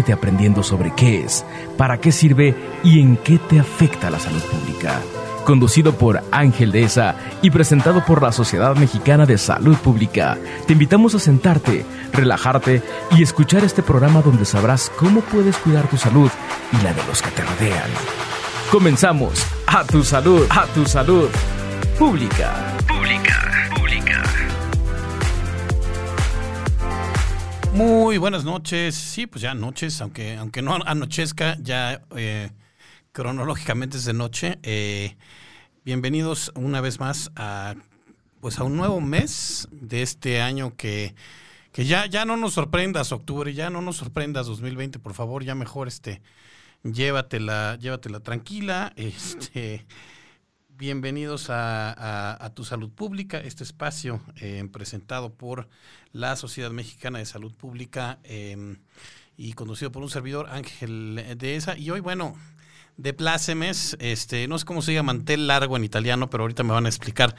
aprendiendo sobre qué es, para qué sirve y en qué te afecta la salud pública. Conducido por Ángel Deza y presentado por la Sociedad Mexicana de Salud Pública, te invitamos a sentarte, relajarte y escuchar este programa donde sabrás cómo puedes cuidar tu salud y la de los que te rodean. Comenzamos. A tu salud, a tu salud. Pública. Pública. Muy buenas noches. Sí, pues ya noches, aunque, aunque no anochezca, ya eh, cronológicamente es de noche. Eh, bienvenidos una vez más a pues a un nuevo mes de este año que, que ya, ya no nos sorprendas octubre, ya no nos sorprendas 2020, por favor, ya mejor este llévatela, llévatela tranquila. Este, bienvenidos a, Tu Salud Pública, este espacio eh, presentado por la Sociedad Mexicana de Salud Pública em, y conducido por un servidor, Ángel Dehesa. Y hoy, bueno, de plácemes, este, no sé cómo se llama mantel largo en italiano, pero ahorita me van a explicar.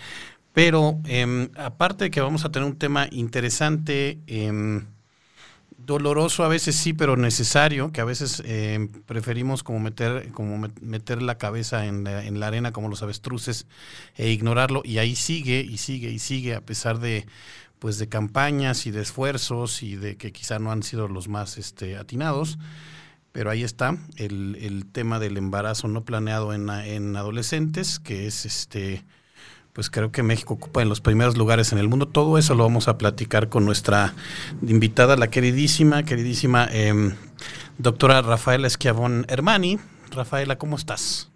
Pero em, aparte de que vamos a tener un tema interesante, em, doloroso a veces sí, pero necesario, que a veces eh, preferimos como meter, como meter la cabeza en la, en la, arena como los avestruces e ignorarlo, y ahí sigue y sigue y sigue a pesar de pues de campañas y de esfuerzos y de que quizá no han sido los más este, atinados, pero ahí está el, el tema del embarazo no planeado en, en adolescentes, que es este pues creo que México ocupa en los primeros lugares en el mundo. Todo eso lo vamos a platicar con nuestra invitada, la queridísima, queridísima em, doctora Rafaela Esquiavón Hermani. Rafaela, ¿cómo estás?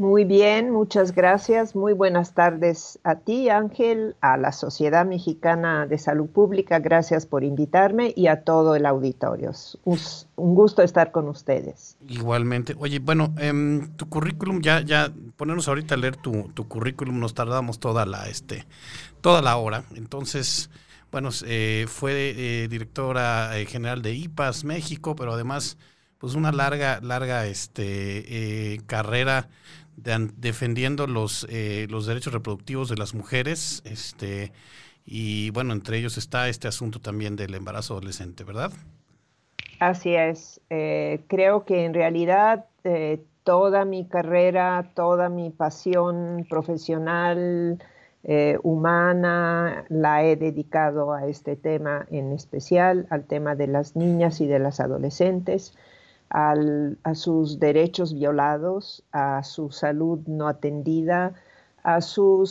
Muy bien, muchas gracias. Muy buenas tardes a ti, Ángel, a la Sociedad Mexicana de Salud Pública. Gracias por invitarme y a todo el auditorio. Un gusto estar con ustedes. Igualmente. Oye, bueno, eh, tu currículum, ya, ya, ponernos ahorita a leer tu, currículum, nos tardamos toda la, este, toda la hora. Entonces, bueno, eh, fue eh, directora eh, general de IPAS México, pero además, pues una larga, larga, este, eh, defendiendo los, eh, los derechos reproductivos de las mujeres, este, y bueno, entre ellos está este asunto también del embarazo adolescente, ¿verdad? Así es. Eh, creo que en realidad eh, toda mi carrera, toda mi pasión profesional, humana, la he dedicado a este tema en especial, al tema de las niñas y de las adolescentes a sus derechos violados, a su salud no atendida, a su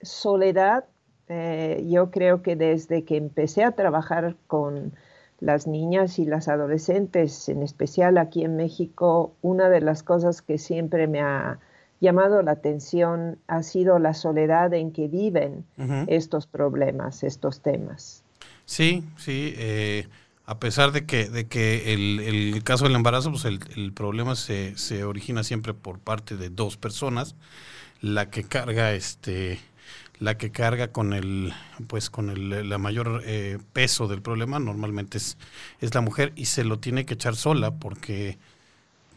soledad. Eh, yo creo que desde que empecé a trabajar con las niñas y las adolescentes, en especial aquí en México, una de las cosas que siempre me ha llamado la atención ha sido la soledad en que viven estos problemas, estos temas. Sí, sí. Eh, a pesar de que, de que el, el caso del embarazo, pues el, el problema se, se, origina siempre por parte de dos personas, la que carga este la que carga con el pues con el la mayor eh, peso del problema normalmente es, es la mujer y se lo tiene que echar sola porque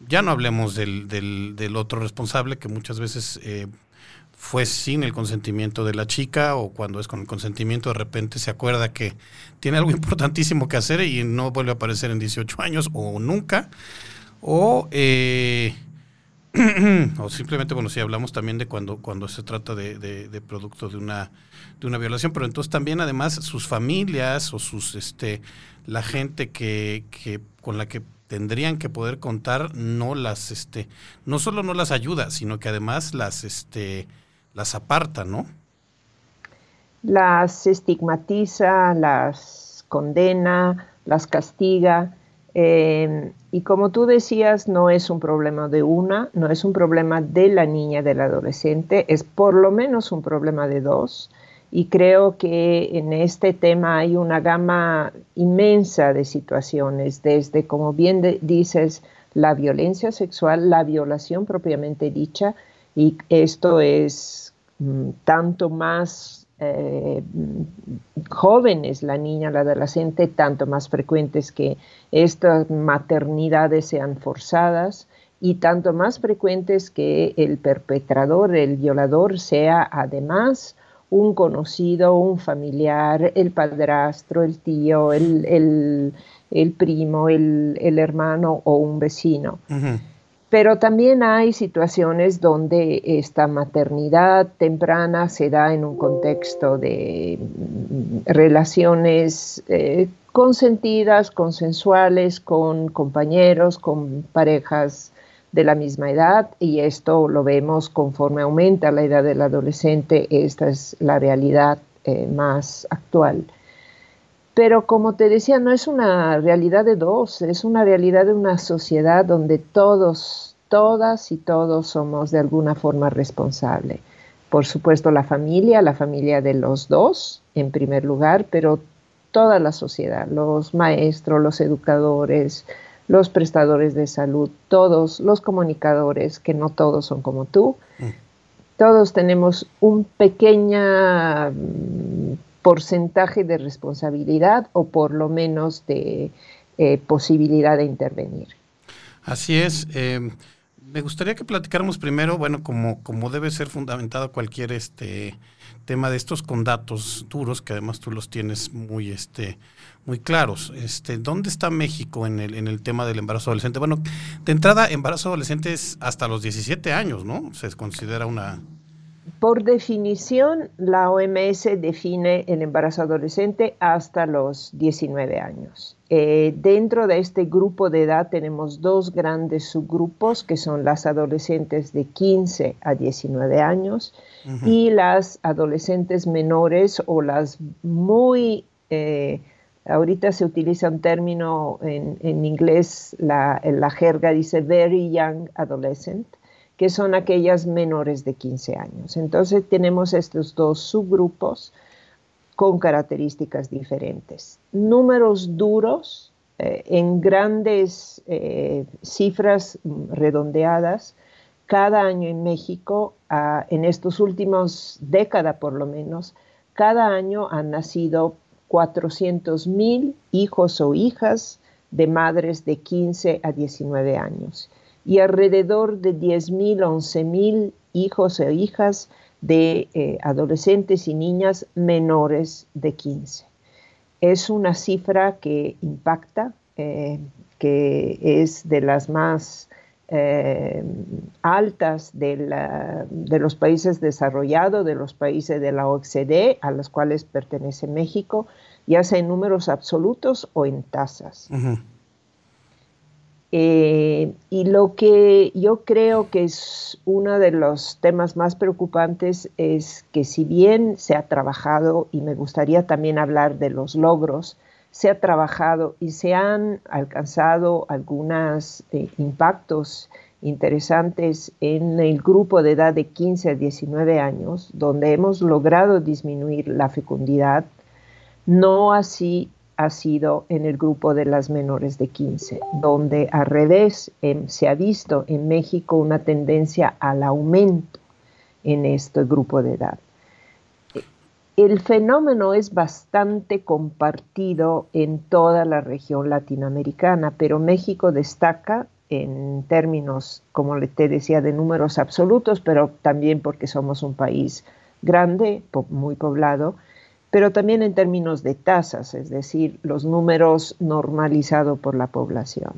ya no hablemos del, del, del otro responsable que muchas veces eh, fue sin el consentimiento de la chica o cuando es con el consentimiento de repente se acuerda que tiene algo importantísimo que hacer y no vuelve a aparecer en 18 años o nunca. O, eh, o simplemente, bueno, si hablamos también de cuando, cuando se trata de, de, producto de una, de una violación, pero entonces también además sus familias o sus, este, la gente que, que con la que tendrían que poder contar no las, este, no solo no las ayuda, sino que además las, este, las aparta, ¿no? Las estigmatiza, las condena, las castiga. Eh, y como tú decías, no es un problema de una, no es un problema de la niña, del adolescente, es por lo menos un problema de dos. Y creo que en este tema hay una gama inmensa de situaciones, desde, como bien dices, la violencia sexual, la violación propiamente dicha, y esto es tanto más eh, jóvenes, la niña, la adolescente, tanto más frecuentes que estas maternidades sean forzadas y tanto más frecuentes que el perpetrador, el violador, sea además un conocido, un familiar, el padrastro, el tío, el, primo, el, hermano o un vecino. Pero también hay situaciones donde esta maternidad temprana se da en un contexto de mm, relaciones eh, consentidas, consensuales, con compañeros, con parejas de la misma edad y esto lo vemos conforme aumenta la edad del adolescente, esta es la realidad eh, más actual. Pero como te decía, no es una realidad de dos, es una realidad de una sociedad donde todos, todas y todos somos de alguna forma responsables. Por supuesto la familia, la familia de los dos en primer lugar, pero toda la sociedad, los maestros, los educadores, los prestadores de salud, todos los comunicadores, que no todos son como tú, mm. todos tenemos un pequeño porcentaje de responsabilidad o por lo menos de eh, posibilidad de intervenir. Así es. Eh, me gustaría que platicáramos primero, bueno, como, como debe ser fundamentado cualquier este tema de estos con datos duros, que además tú los tienes muy, este, muy claros. Este, ¿Dónde está México en el, en el tema del embarazo adolescente? Bueno, de entrada, embarazo adolescente es hasta los 17 años, ¿no? Se considera una, por definición, la OMS define el embarazo adolescente hasta los 19 años. Eh, dentro de este grupo de edad tenemos dos grandes subgrupos que son las adolescentes de 15 a 19 años y las adolescentes menores o las muy, eh, ahorita se utiliza un término en, inglés, la, la jerga dice very young adolescent, que son aquellas menores de 15 años. Entonces tenemos estos dos subgrupos con características diferentes. Números duros eh, en grandes eh, cifras redondeadas. Cada año en México, ah, en estos últimos décadas por lo menos, cada año han nacido 400 mil hijos o hijas de madres de 15 a 19 años y alrededor de 10.000, 11.000 hijos e hijas de eh, adolescentes y niñas menores de 15. Es una cifra que impacta, eh, que es de las más eh, altas de, de, los países desarrollados, de los países de la OCDE, a los cuales pertenece México, ya sea en números absolutos o en tasas. Eh, y lo que yo creo que es uno de los temas más preocupantes es que si bien se ha trabajado, y me gustaría también hablar de los logros, se ha trabajado y se han alcanzado algunos eh, impactos interesantes en el grupo de edad de 15 a 19 años, donde hemos logrado disminuir la fecundidad, no así ha sido en el grupo de las menores de 15, donde al revés em, se ha visto en México una tendencia al aumento en este grupo de edad. El fenómeno es bastante compartido en toda la región latinoamericana, pero México destaca en términos, como te decía, de números absolutos, pero también porque somos un país grande, muy poblado, pero también en términos de tasas, es decir, los números normalizados por la población.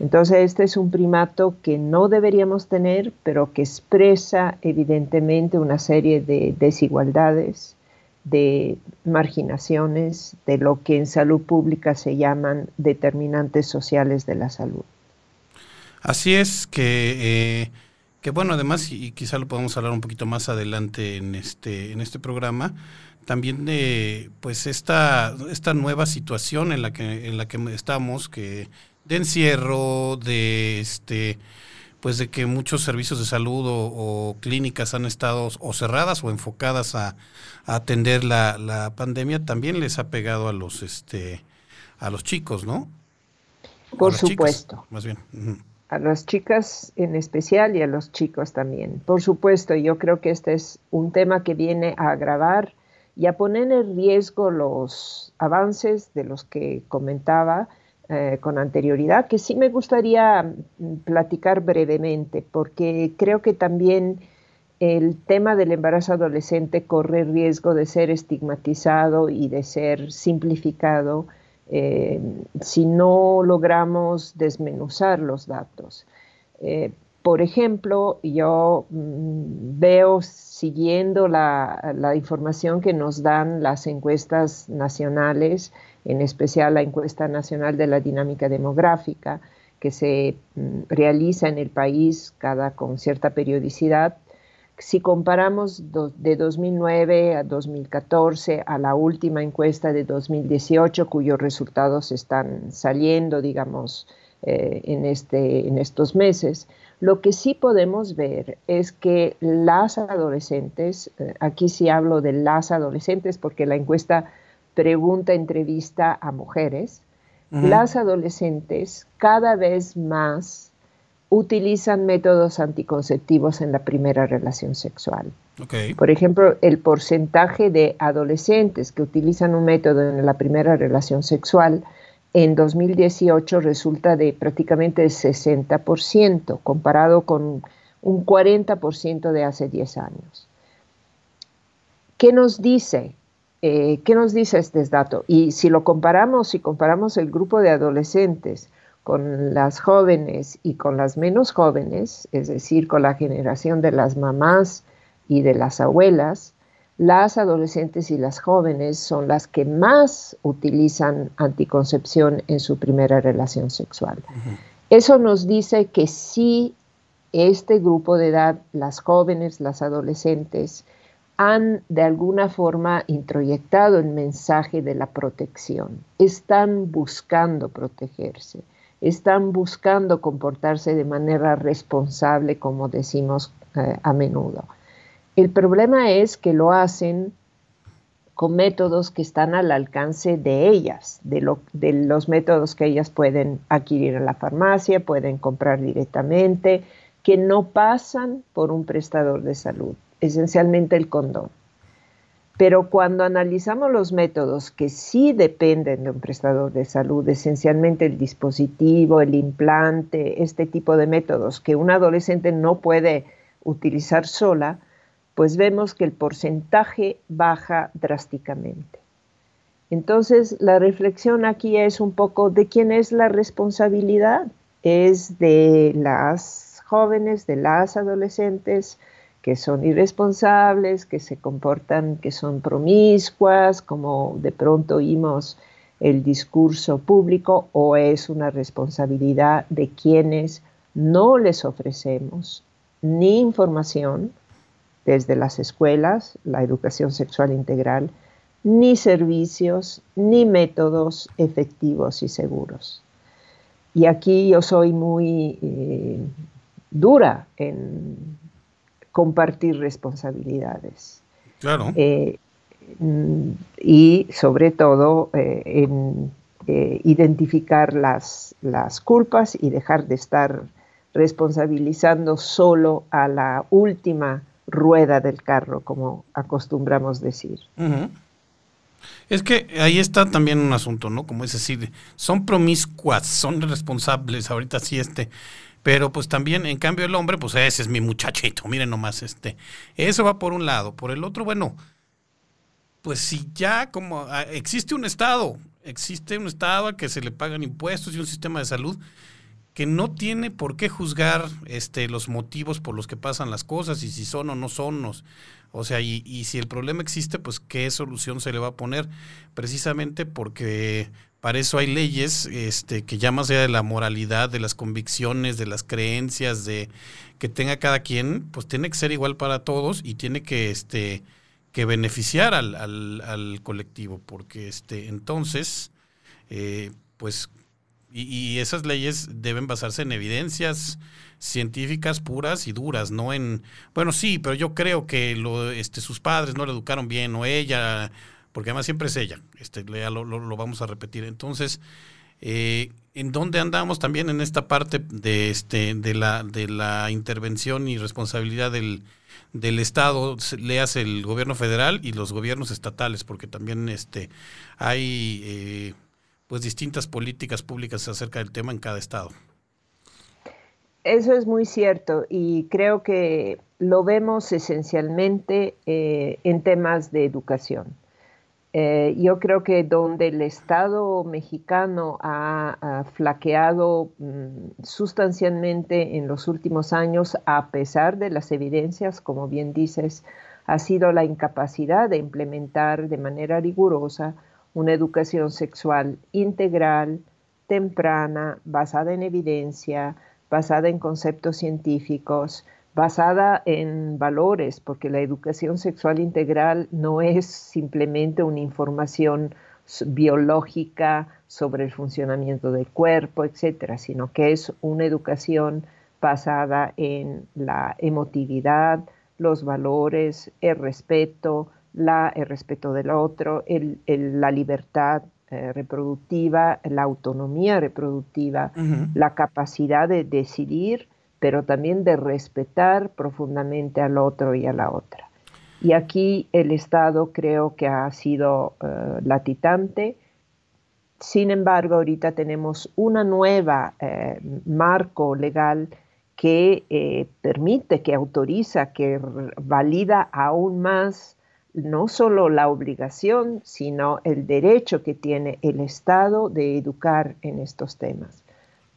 Entonces, este es un primato que no deberíamos tener, pero que expresa evidentemente una serie de desigualdades, de marginaciones, de lo que en salud pública se llaman determinantes sociales de la salud. Así es que, eh, que bueno, además, y quizá lo podemos hablar un poquito más adelante en este, en este programa, también de pues esta, esta nueva situación en la que, en la que estamos, que de encierro, de este pues de que muchos servicios de salud o, clínicas han estado o cerradas o enfocadas a, atender la, pandemia, también les ha pegado a los este a los chicos, ¿no? Por supuesto. más bien. A las chicas en especial y a los chicos también. Por supuesto, yo creo que este es un tema que viene a agravar y a poner en riesgo los avances de los que comentaba eh, con anterioridad, que sí me gustaría mm, platicar brevemente, porque creo que también el tema del embarazo adolescente corre riesgo de ser estigmatizado y de ser simplificado eh, si no logramos desmenuzar los datos. Eh, por ejemplo, yo mm, veo siguiendo la, información que nos dan las encuestas nacionales, en especial la encuesta nacional de la dinámica demográfica, que se mm, realiza en el país cada con cierta periodicidad. Si comparamos de 2009 a 2014 a la última encuesta de 2018, cuyos resultados están saliendo, digamos, eh, en, este, en estos meses, lo que sí podemos ver es que las adolescentes, eh, aquí sí hablo de las adolescentes porque la encuesta pregunta, entrevista a mujeres, las adolescentes cada vez más utilizan métodos anticonceptivos en la primera relación sexual. Por ejemplo, el porcentaje de adolescentes que utilizan un método en la primera relación sexual en 2018 resulta de prácticamente el 60%, comparado con un 40% de hace 10 años. ¿Qué nos dice? Eh, ¿Qué nos dice este dato? Y si lo comparamos, si comparamos el grupo de adolescentes con las jóvenes y con las menos jóvenes, es decir, con la generación de las mamás y de las abuelas, las adolescentes y las jóvenes son las que más utilizan anticoncepción en su primera relación sexual. Eso nos dice que si este grupo de edad, las jóvenes, las adolescentes, han de alguna forma introyectado el mensaje de la protección. Están buscando protegerse, están buscando comportarse de manera responsable, como decimos eh, a menudo. El problema es que lo hacen con métodos que están al alcance de ellas, de, los métodos que ellas pueden adquirir en la farmacia, pueden comprar directamente, que no pasan por un prestador de salud, esencialmente el condón. Pero cuando analizamos los métodos que sí dependen de un prestador de salud, esencialmente el dispositivo, el implante, este tipo de métodos que un adolescente no puede utilizar sola, pues vemos que el porcentaje baja drásticamente. Entonces, la reflexión aquí es un poco de quién es la responsabilidad. Es de las jóvenes, de las adolescentes que son irresponsables, que se comportan, que son promiscuas, como de pronto oímos el discurso público, o es una responsabilidad de quienes no les ofrecemos ni información, desde las escuelas, la educación sexual integral, ni servicios, ni métodos efectivos y seguros. Y aquí yo soy muy eh, dura en compartir responsabilidades. Claro. Eh, y sobre todo eh, en identificar las, las culpas y dejar de estar responsabilizando solo a la última rueda del carro, como acostumbramos decir. Es que ahí está también un asunto, ¿no? Como es decir, son promiscuas, son responsables, ahorita sí este, pero pues también, en cambio, el hombre, pues ese es mi muchachito, miren nomás este. Eso va por un lado. Por el otro, bueno, pues si ya como ah, existe un Estado, existe un Estado al que se le pagan impuestos y un sistema de salud, que no tiene por qué juzgar este, los motivos por los que pasan las cosas y si son o no son. O sea, y, si el problema existe, pues qué solución se le va a poner. Precisamente porque para eso hay leyes este, que ya más allá de la moralidad, de las convicciones, de las creencias, de que tenga cada quien, pues tiene que ser igual para todos y tiene que, este, que beneficiar al, al, al colectivo. Porque este, entonces, eh, pues y, esas leyes deben basarse en evidencias científicas puras y duras, no en, bueno, sí, pero yo creo que lo, este, sus padres no le educaron bien o ella, porque además siempre es ella, este, lo, lo, vamos a repetir. Entonces, eh, ¿en dónde andamos también en esta parte de, este, de, la, de la intervención y responsabilidad del, del Estado, le hace el gobierno federal y los gobiernos estatales? Porque también este, hay... Eh, pues distintas políticas públicas acerca del tema en cada estado. Eso es muy cierto y creo que lo vemos esencialmente eh, en temas de educación. Eh, yo creo que donde el Estado mexicano ha, flaqueado mm, sustancialmente en los últimos años, a pesar de las evidencias, como bien dices, ha sido la incapacidad de implementar de manera rigurosa una educación sexual integral, temprana, basada en evidencia, basada en conceptos científicos, basada en valores, porque la educación sexual integral no es simplemente una información biológica sobre el funcionamiento del cuerpo, etcétera, sino que es una educación basada en la emotividad, los valores, el respeto, la, el respeto del otro, la libertad eh, reproductiva, la autonomía reproductiva, la capacidad de decidir pero también de respetar profundamente al otro y a la otra. Y aquí el Estado creo que ha sido uh, latitante. Sin embargo, ahorita tenemos una nueva eh, marco legal que eh, permite, que autoriza, que valida aún más no solo la obligación, sino el derecho que tiene el Estado de educar en estos temas.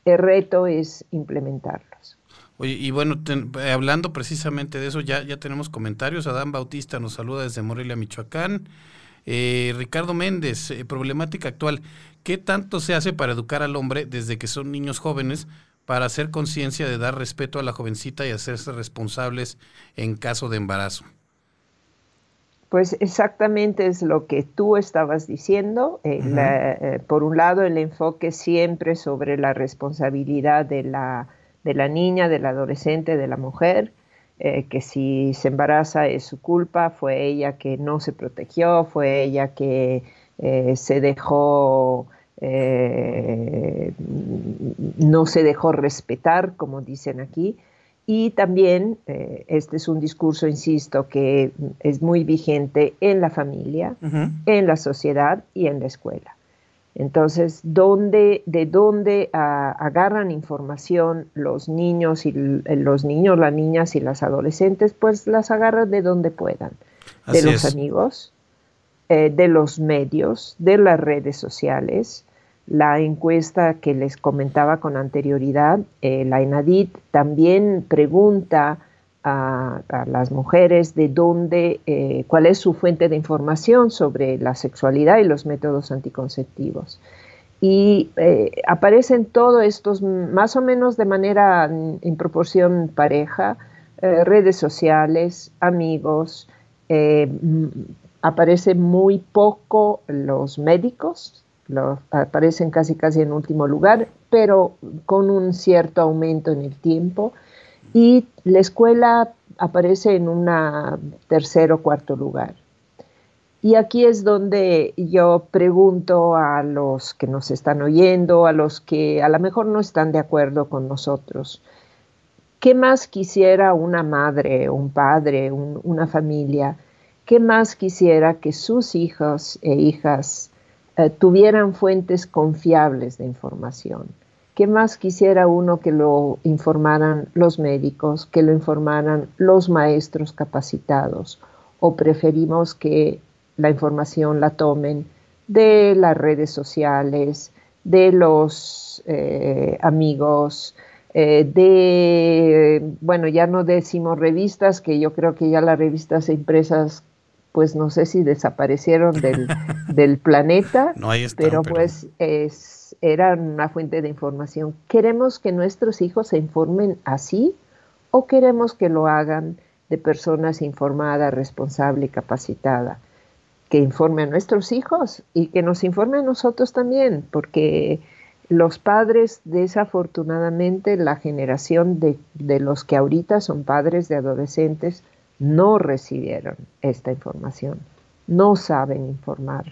El reto es implementarlos. Oye, y bueno, eh, hablando precisamente de eso, ya, ya tenemos comentarios. Adán Bautista nos saluda desde Morelia, Michoacán. Eh, Ricardo Méndez, eh, problemática actual. ¿Qué tanto se hace para educar al hombre desde que son niños jóvenes para hacer conciencia de dar respeto a la jovencita y hacerse responsables en caso de embarazo? Pues exactamente es lo que tú estabas diciendo. por un lado, el enfoque siempre sobre la responsabilidad de la de la niña, del adolescente, de la mujer, eh, que si se embaraza es su culpa, fue ella que no se protegió, fue ella que eh, se dejó, eh, no se dejó respetar, como dicen aquí. Y también, este es un discurso, insisto, que es muy vigente en la familia, en la sociedad y en la escuela. Entonces, ¿dónde, ¿de dónde ah, agarran información los niños y los niños, las niñas y las adolescentes? Pues las agarran de donde puedan, de los amigos, eh, de los medios, de las redes sociales. La encuesta que les comentaba con anterioridad, eh, la ENADIT también pregunta a, las mujeres de dónde, eh, cuál es su fuente de información sobre la sexualidad y los métodos anticonceptivos. Y eh, aparecen todos estos más o menos de manera en proporción pareja, eh, redes sociales, amigos, aparecen muy poco los médicos, aparecen casi casi en último lugar, pero con un cierto aumento en el tiempo y la escuela aparece en un tercer o cuarto lugar. Y aquí es donde yo pregunto a los que nos están oyendo, a los que a lo mejor no están de acuerdo con nosotros, ¿qué más quisiera una madre, un padre, una familia? ¿Qué más quisiera que sus hijos e hijas eh, tuvieran fuentes confiables de información? ¿Qué más quisiera uno que lo informaran los médicos, que lo informaran los maestros capacitados? ¿O preferimos que la información la tomen de las redes sociales, de los eh, amigos, eh, de, bueno, ya no decimos revistas, que yo creo que ya las revistas impresas, pues no sé si desaparecieron del, del planeta, no, pero, pero pues es era una fuente de información. ¿Queremos que nuestros hijos se informen así o queremos que lo hagan de personas informadas, responsables y capacitadas? Que informe a nuestros hijos y que nos informe a nosotros también, porque los padres, desafortunadamente, la generación de, de los que ahorita son padres de adolescentes, no recibieron esta información, no saben informar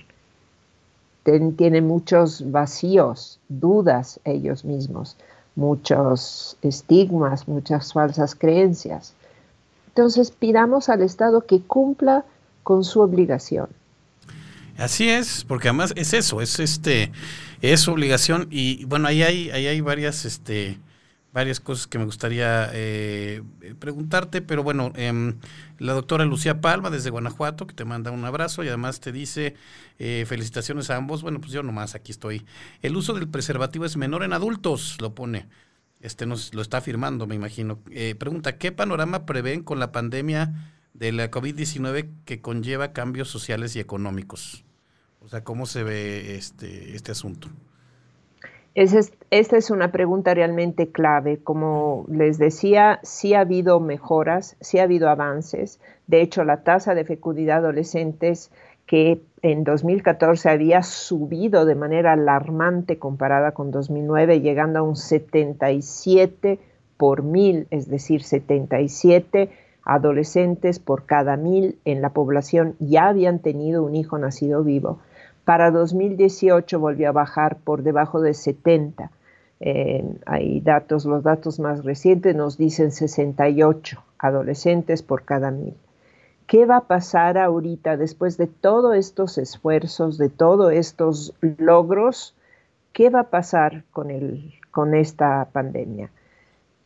tienen muchos vacíos, dudas ellos mismos, muchos estigmas, muchas falsas creencias. Entonces pidamos al Estado que cumpla con su obligación. Así es, porque además es eso, es este, es obligación y bueno, ahí hay, ahí hay varias, este, varias cosas que me gustaría eh, preguntarte, pero bueno, em, la doctora Lucía Palma desde Guanajuato, que te manda un abrazo y además te dice eh, felicitaciones a ambos. Bueno, pues yo nomás aquí estoy. El uso del preservativo es menor en adultos, lo pone. Este nos lo está afirmando, me imagino. Eh, pregunta, ¿qué panorama prevén con la pandemia de la COVID-19 que conlleva cambios sociales y económicos? O sea, ¿cómo se ve este, este asunto? Esta es una pregunta realmente clave. Como les decía, sí ha habido mejoras, sí ha habido avances. De hecho, la tasa de fecundidad adolescentes que en 2014 había subido de manera alarmante comparada con 2009, llegando a un 77 por mil, es decir, 77 adolescentes por cada mil en la población ya habían tenido un hijo nacido vivo. Para 2018 volvió a bajar por debajo de 70. Eh, hay datos, los datos más recientes nos dicen 68 adolescentes por cada mil. ¿Qué va a pasar ahorita después de todos estos esfuerzos, de todos estos logros? ¿Qué va a pasar con, el, con esta pandemia?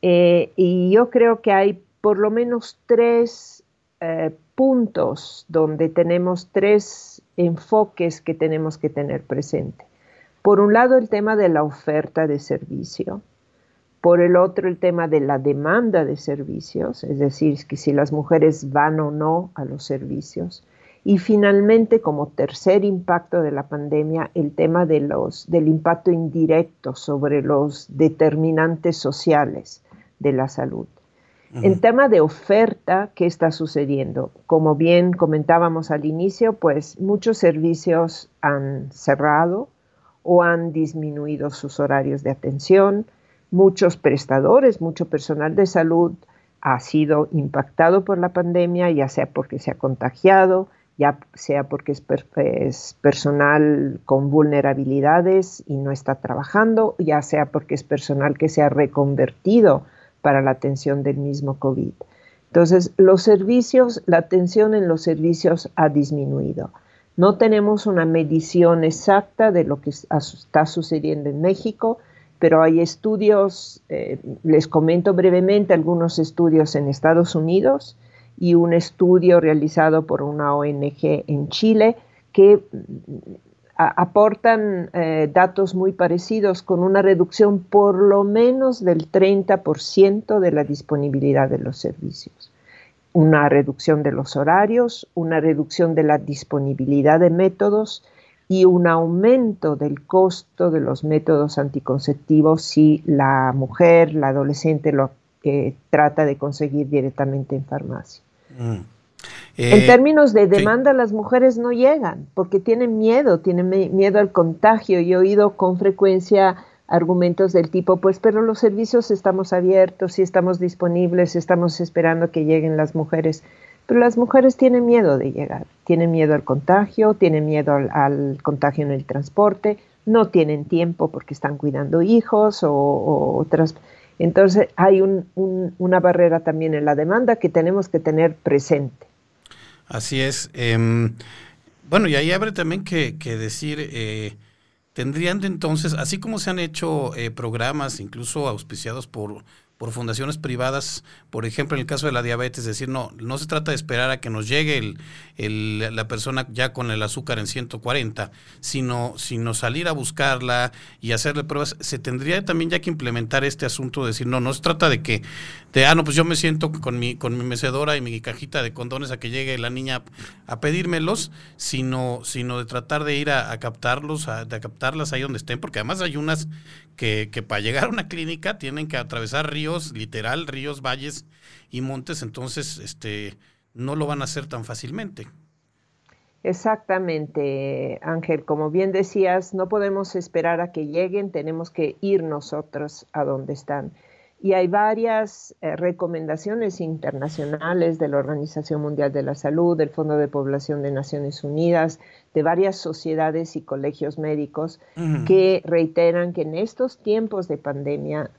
Eh, y yo creo que hay por lo menos tres eh, puntos donde tenemos tres enfoques que tenemos que tener presente. Por un lado, el tema de la oferta de servicio. Por el otro, el tema de la demanda de servicios, es decir, si las mujeres van o no a los servicios. Y finalmente, como tercer impacto de la pandemia, el tema de los, del impacto indirecto sobre los determinantes sociales de la salud. En tema de oferta, ¿qué está sucediendo? Como bien comentábamos al inicio, pues muchos servicios han cerrado o han disminuido sus horarios de atención, muchos prestadores, mucho personal de salud ha sido impactado por la pandemia, ya sea porque se ha contagiado, ya sea porque es, personal con vulnerabilidades y no está trabajando, ya sea porque es personal que se ha reconvertido para la atención del mismo COVID. Entonces, los servicios, la atención en los servicios ha disminuido. No tenemos una medición exacta de lo que está sucediendo en México, pero hay estudios, eh, les comento brevemente algunos estudios en Estados Unidos y un estudio realizado por una ONG en Chile que aportan eh, datos muy parecidos con una reducción por lo menos del 30% de la disponibilidad de los servicios. Una reducción de los horarios, una reducción de la disponibilidad de métodos y un aumento del costo de los métodos anticonceptivos si la mujer, la adolescente lo eh, trata de conseguir directamente en farmacia. Mm en eh, términos de demanda, las mujeres no llegan porque tienen miedo, tienen miedo al contagio. Yo he oído con frecuencia argumentos del tipo, pues, pero los servicios estamos abiertos y estamos disponibles, estamos esperando que lleguen las mujeres. Pero las mujeres tienen miedo de llegar, tienen miedo al contagio, tienen miedo al, contagio en el transporte, no tienen tiempo porque están cuidando hijos o, otras. Entonces hay una barrera también en la demanda que tenemos que tener presente. Así es. Em, bueno, y ahí abre también que, decir, eh, tendrían entonces, así como se han hecho eh, programas, incluso auspiciados por por fundaciones privadas, por ejemplo, en el caso de la diabetes, es decir, no, no se trata de esperar a que nos llegue el, la persona ya con el azúcar en 140, sino, sino salir a buscarla y hacerle pruebas. Se tendría también ya que implementar este asunto de decir, no, no se trata de que, de, ah, no, pues yo me siento con mi, con mi mecedora y mi cajita de condones a que llegue la niña a pedírmelos, sino, sino de tratar de ir a, captarlos, a, de captarlas ahí donde estén, porque además hay unas que, que para llegar a una clínica tienen que atravesar ríos literal, ríos, valles y montes, entonces este, no lo van a hacer tan fácilmente. Exactamente, Ángel. Como bien decías, no podemos esperar a que lleguen, tenemos que ir nosotros a donde están. Y hay varias eh, recomendaciones internacionales de la Organización Mundial de la Salud, del Fondo de Población de Naciones Unidas, de varias sociedades y colegios médicos que reiteran que en estos tiempos de pandemia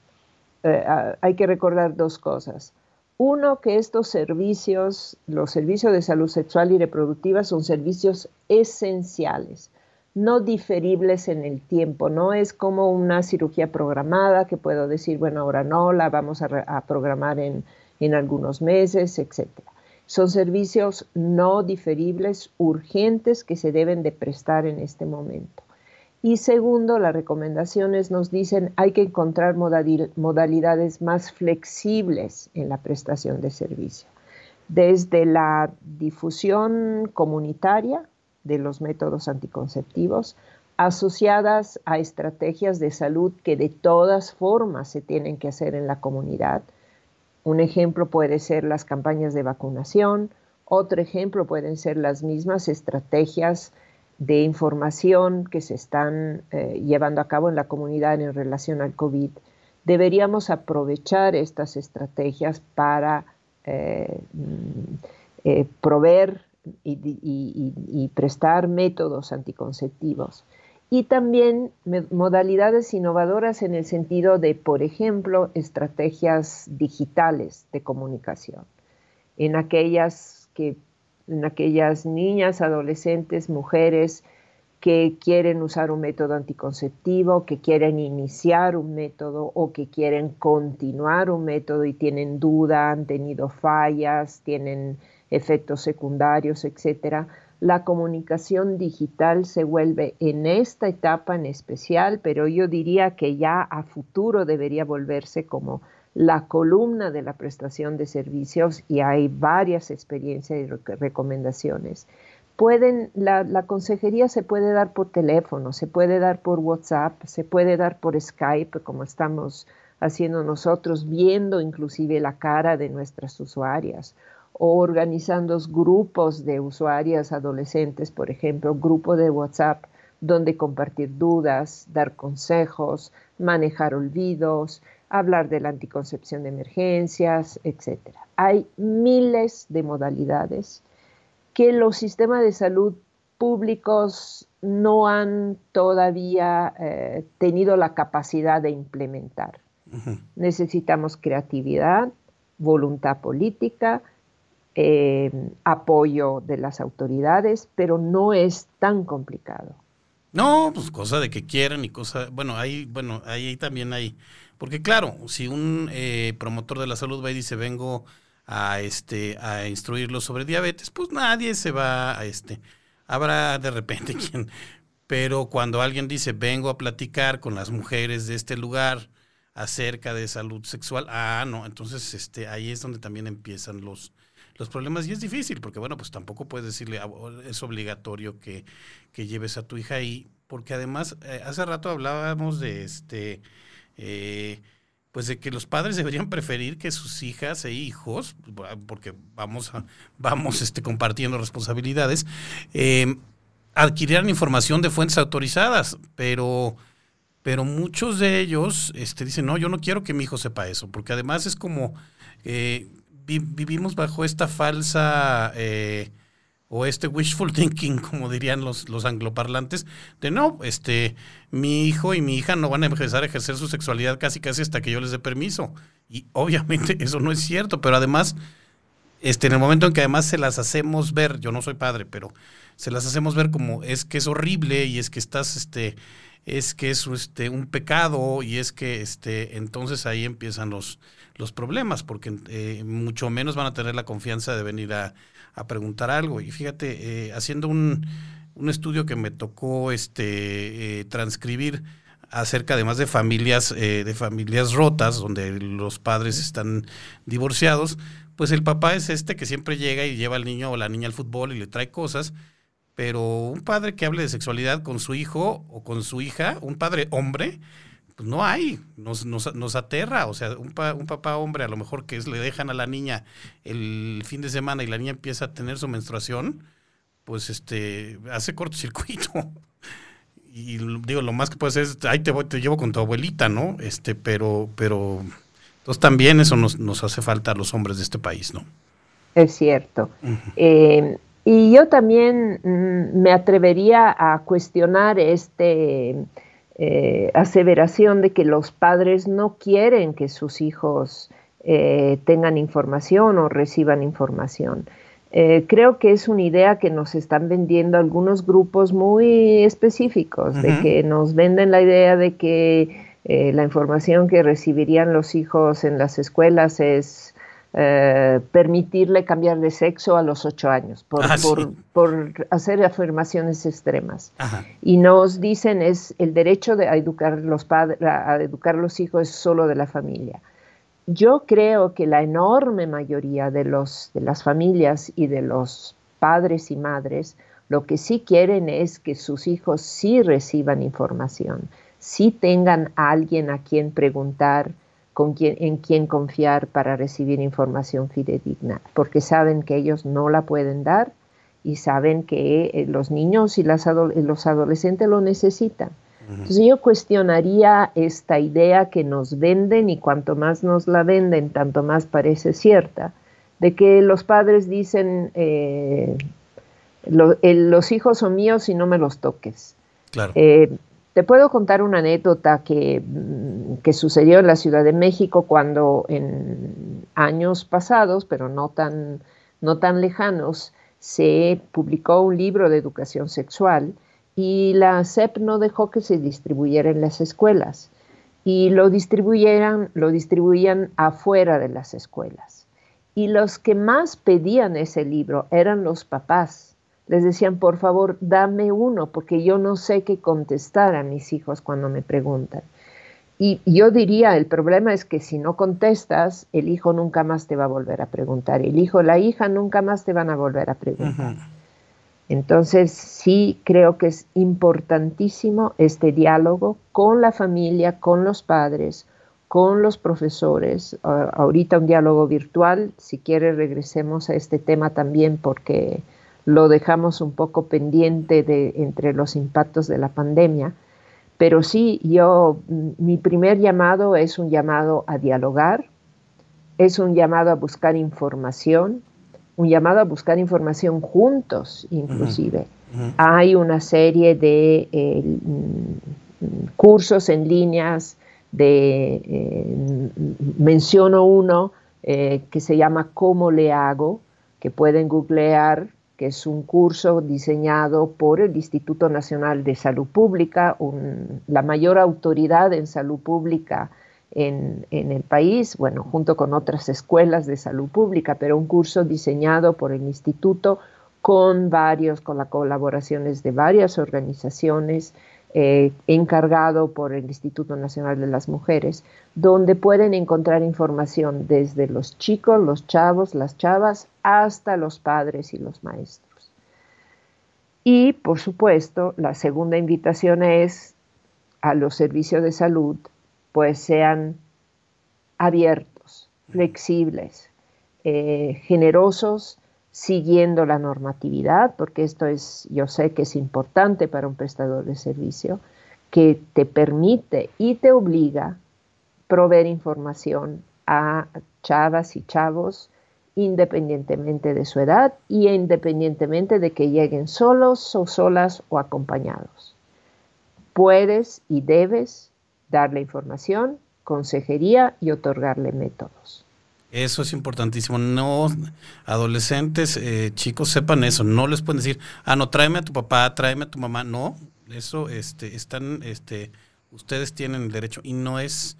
eh, hay que recordar dos cosas. Uno, que estos servicios, los servicios de salud sexual y reproductiva, son servicios esenciales. No diferibles en el tiempo, no es como una cirugía programada que puedo decir, bueno, ahora no, la vamos a, programar en, en algunos meses, etc. Son servicios no diferibles, urgentes, que se deben de prestar en este momento. Y segundo, las recomendaciones nos dicen hay que encontrar modalidades más flexibles en la prestación de servicio, desde la difusión comunitaria, de los métodos anticonceptivos asociadas a estrategias de salud que de todas formas se tienen que hacer en la comunidad. Un ejemplo puede ser las campañas de vacunación, otro ejemplo pueden ser las mismas estrategias de información que se están eh, llevando a cabo en la comunidad en relación al COVID. Deberíamos aprovechar estas estrategias para eh, mm, eh, proveer y, prestar métodos anticonceptivos. Y también modalidades innovadoras en el sentido de, por ejemplo, estrategias digitales de comunicación. En aquellas, que, en aquellas niñas, adolescentes, mujeres que quieren usar un método anticonceptivo, que quieren iniciar un método o que quieren continuar un método y tienen duda, han tenido fallas, tienen efectos secundarios, etcétera, la comunicación digital se vuelve en esta etapa en especial, pero yo diría que ya a futuro debería volverse como la columna de la prestación de servicios y hay varias experiencias y recomendaciones. Pueden, la, la, consejería se puede dar por teléfono, se puede dar por WhatsApp, se puede dar por Skype, como estamos haciendo nosotros, viendo inclusive la cara de nuestras usuarias, o organizando grupos de usuarias adolescentes, por ejemplo, grupo de WhatsApp donde compartir dudas, dar consejos, manejar olvidos, hablar de la anticoncepción de emergencias, etc. Hay miles de modalidades que los sistemas de salud públicos no han todavía eh, tenido la capacidad de implementar. Necesitamos creatividad, voluntad política, eh, apoyo de las autoridades, pero no es tan complicado. No, pues cosa de que quieran y cosa, bueno, ahí, bueno, ahí, también hay, porque claro, si un eh, promotor de la salud va y dice vengo a este a instruirlo sobre diabetes, pues nadie se va a este, habrá de repente quien, pero cuando alguien dice vengo a platicar con las mujeres de este lugar acerca de salud sexual, ah, no, entonces este ahí es donde también empiezan los los problemas. Y es difícil porque bueno, pues tampoco puedes decirle, ah, es obligatorio que, lleves a tu hija ahí, porque además eh, hace rato hablábamos de este... Eh, pues de que los padres deberían preferir que sus hijas e hijos, porque vamos a, vamos este, compartiendo responsabilidades, eh, adquirieran información de fuentes autorizadas, pero, pero muchos de ellos este, dicen, no, yo no quiero que mi hijo sepa eso, porque además es como, eh, vivimos bajo esta falsa eh, o este wishful thinking, como dirían los, los angloparlantes, de no, este, mi hijo y mi hija no van a empezar a ejercer su sexualidad casi casi hasta que yo les dé permiso. Y obviamente eso no es cierto, pero además, este, en el momento en que además se las hacemos ver, yo no soy padre, pero se las hacemos ver como es que es horrible y es que estás, este, es que es este, un pecado y es que este, entonces ahí empiezan los, los problemas, porque eh, mucho menos van a tener la confianza de venir a, preguntar algo. Y fíjate, eh, haciendo un, un, estudio que me tocó este, eh, transcribir acerca además de familias, de familias rotas, donde los padres están divorciados, pues el papá es este que siempre llega y lleva al niño o la niña al fútbol y le trae cosas, pero un padre que hable de sexualidad con su hijo o con su hija, un padre hombre, pues no hay, nos, nos, nos aterra, o sea, un, un, papá hombre a lo mejor que es, le dejan a la niña el fin de semana y la niña empieza a tener su menstruación, pues este, hace cortocircuito. Y digo, lo más que puede hacer es, ahí te, voy, te llevo con tu abuelita, ¿no? Este, pero, pero, entonces también eso nos, nos hace falta a los hombres de este país, ¿no? Es cierto. eh, y yo también mm, me atrevería a cuestionar este eh, aseveración de que los padres no quieren que sus hijos eh, tengan información o reciban información. Eh, creo que es una idea que nos están vendiendo algunos grupos muy específicos, de que nos venden la idea de que eh, la información que recibirían los hijos en las escuelas es eh, permitirle cambiar de sexo a los ocho años por, ah, hacer afirmaciones extremas. Y nos dicen es el derecho de educar los padres, a educar a los hijos es solo de la familia. Yo creo que la enorme mayoría de, los, de las familias y de los padres y madres lo que sí quieren es que sus hijos sí reciban información, sí tengan a alguien a quien preguntar, en quien confiar para recibir información fidedigna, porque saben que ellos no la pueden dar y saben que eh, los niños y los adolescentes lo necesitan. Entonces yo cuestionaría esta idea que nos venden y cuanto más nos la venden, tanto más parece cierta, de que los padres dicen, eh, los hijos son míos y no me los toques. Claro. Eh, te puedo contar una anécdota mm, que, sucedió en la Ciudad de México cuando en años pasados, pero no tan, no tan lejanos, se publicó un libro de educación sexual y la SEP no dejó que se distribuyera en las escuelas y lo distribuyeran, lo distribuían afuera de las escuelas. Y los que más pedían ese libro eran los papás les decían, por favor, dame uno, porque yo no sé qué contestar a mis hijos cuando me preguntan. Y yo diría, el problema es que si no contestas, el hijo nunca más te va a volver a preguntar, el hijo, la hija nunca más te van a volver a preguntar. Entonces, sí creo que es importantísimo este diálogo con la familia, con los padres, con los profesores. ahorita un diálogo virtual, si quieres regresemos a este tema también porque lo dejamos un poco pendiente de, entre los impactos de la pandemia. Pero sí, yo, mi primer llamado es un llamado a dialogar, es un llamado a buscar información, un llamado a buscar información juntos inclusive. Hay una serie de eh, cursos en líneas, de, eh, menciono uno eh, que se llama ¿Cómo le hago? que pueden googlear que es un curso diseñado por el Instituto Nacional de Salud Pública, la mayor autoridad en salud pública en, el país, bueno, junto con otras escuelas de salud pública, pero un curso diseñado por el instituto con varios, con las colaboraciones de varias organizaciones, eh, encargado por el Instituto Nacional de las Mujeres, donde pueden encontrar información desde los chicos, los chavos, las chavas, hasta los padres y los maestros. Y, por supuesto, la segunda invitación es a los servicios de salud, pues sean abiertos, flexibles, eh, generosos siguiendo la normatividad, porque esto es, yo sé que es importante para un prestador de servicio, que te permite y te obliga proveer información a chavas y chavos independientemente de su edad y independientemente de que lleguen solos o solas o acompañados. Puedes y debes darle información, consejería y otorgarle métodos. Eso es importantísimo. No, adolescentes, eh, chicos, sepan eso. No les pueden decir, ah, no, tráeme a tu papá, tráeme a tu mamá. No, eso, este, están, este, ustedes tienen el derecho y no es,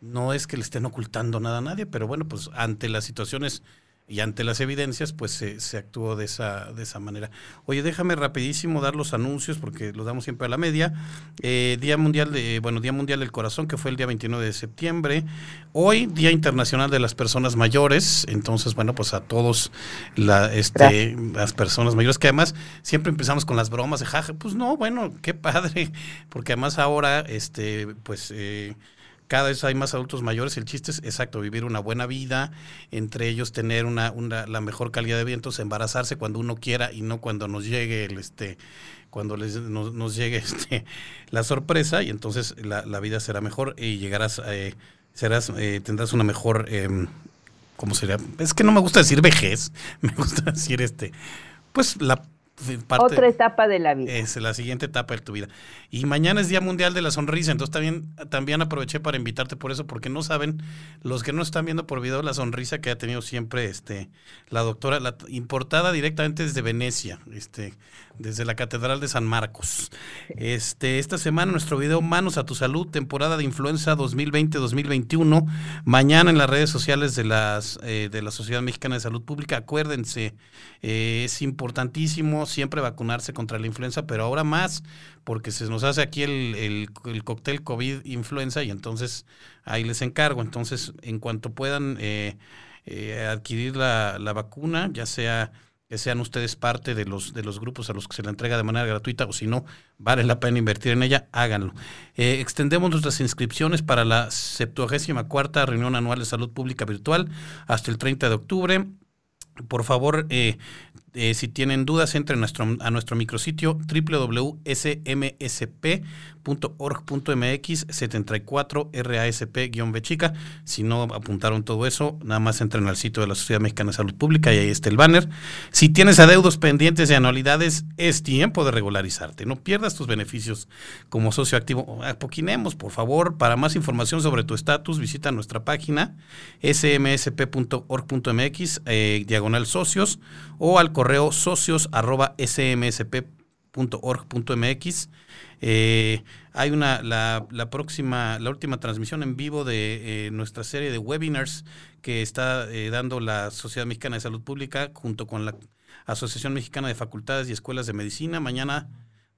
no es que le estén ocultando nada a nadie, pero bueno, pues ante las situaciones y ante las evidencias, pues se, se, actuó de esa, de esa manera. Oye, déjame rapidísimo dar los anuncios, porque los damos siempre a la media. Eh, día Mundial de, bueno, Día Mundial del Corazón, que fue el día 29 de septiembre. Hoy, Día Internacional de las Personas Mayores. Entonces, bueno, pues a todos la, este, las personas mayores, que además siempre empezamos con las bromas de jaja. Pues no, bueno, qué padre, porque además ahora, este, pues... Eh, cada vez hay más adultos mayores. El chiste es, exacto, vivir una buena vida, entre ellos tener una, una la mejor calidad de vida, entonces embarazarse cuando uno quiera y no cuando nos llegue el este cuando les, nos, llegue este la sorpresa y entonces la, la vida será mejor y llegarás eh, serás eh, tendrás una mejor eh, ¿cómo sería? Es que no me gusta decir vejez, me gusta decir este pues la Otra etapa de la vida. Es la siguiente etapa de tu vida. Y mañana es Día Mundial de la Sonrisa, entonces también, también aproveché para invitarte por eso, porque no saben, los que no están viendo por video, la sonrisa que ha tenido siempre este, la doctora, la, importada directamente desde Venecia, este, desde la Catedral de San Marcos. Este, esta semana nuestro video Manos a tu Salud, temporada de influenza 2020-2021, mañana en las redes sociales de, las, eh, de la Sociedad Mexicana de Salud Pública, acuérdense, eh, es importantísimo siempre vacunarse contra la influenza, pero ahora más porque se nos hace aquí el, el, cóctel COVID influenza y entonces ahí les encargo. Entonces, en cuanto puedan eh, eh, adquirir la, la, vacuna, ya sea que sean ustedes parte de los, de los grupos a los que se la entrega de manera gratuita o si no, vale la pena invertir en ella, háganlo. Eh, extendemos nuestras inscripciones para la 74 reunión anual de salud pública virtual hasta el 30 de octubre. Por favor, eh, eh, si tienen dudas, entren a nuestro, a nuestro micrositio www.smsp.org.mx 74 RASP-B chica. Si no apuntaron todo eso, nada más entren al sitio de la Sociedad Mexicana de Salud Pública y ahí está el banner. Si tienes adeudos pendientes de anualidades, es tiempo de regularizarte. No pierdas tus beneficios como socio activo. Apoquinemos, por favor. Para más información sobre tu estatus, visita nuestra página smsp.org.mx, eh, diagonal socios, o al correo socios arroba smsp.org.mx. Eh, hay una, la, la, próxima, la última transmisión en vivo de eh, nuestra serie de webinars que está eh, dando la Sociedad Mexicana de Salud Pública junto con la Asociación Mexicana de Facultades y Escuelas de Medicina. Mañana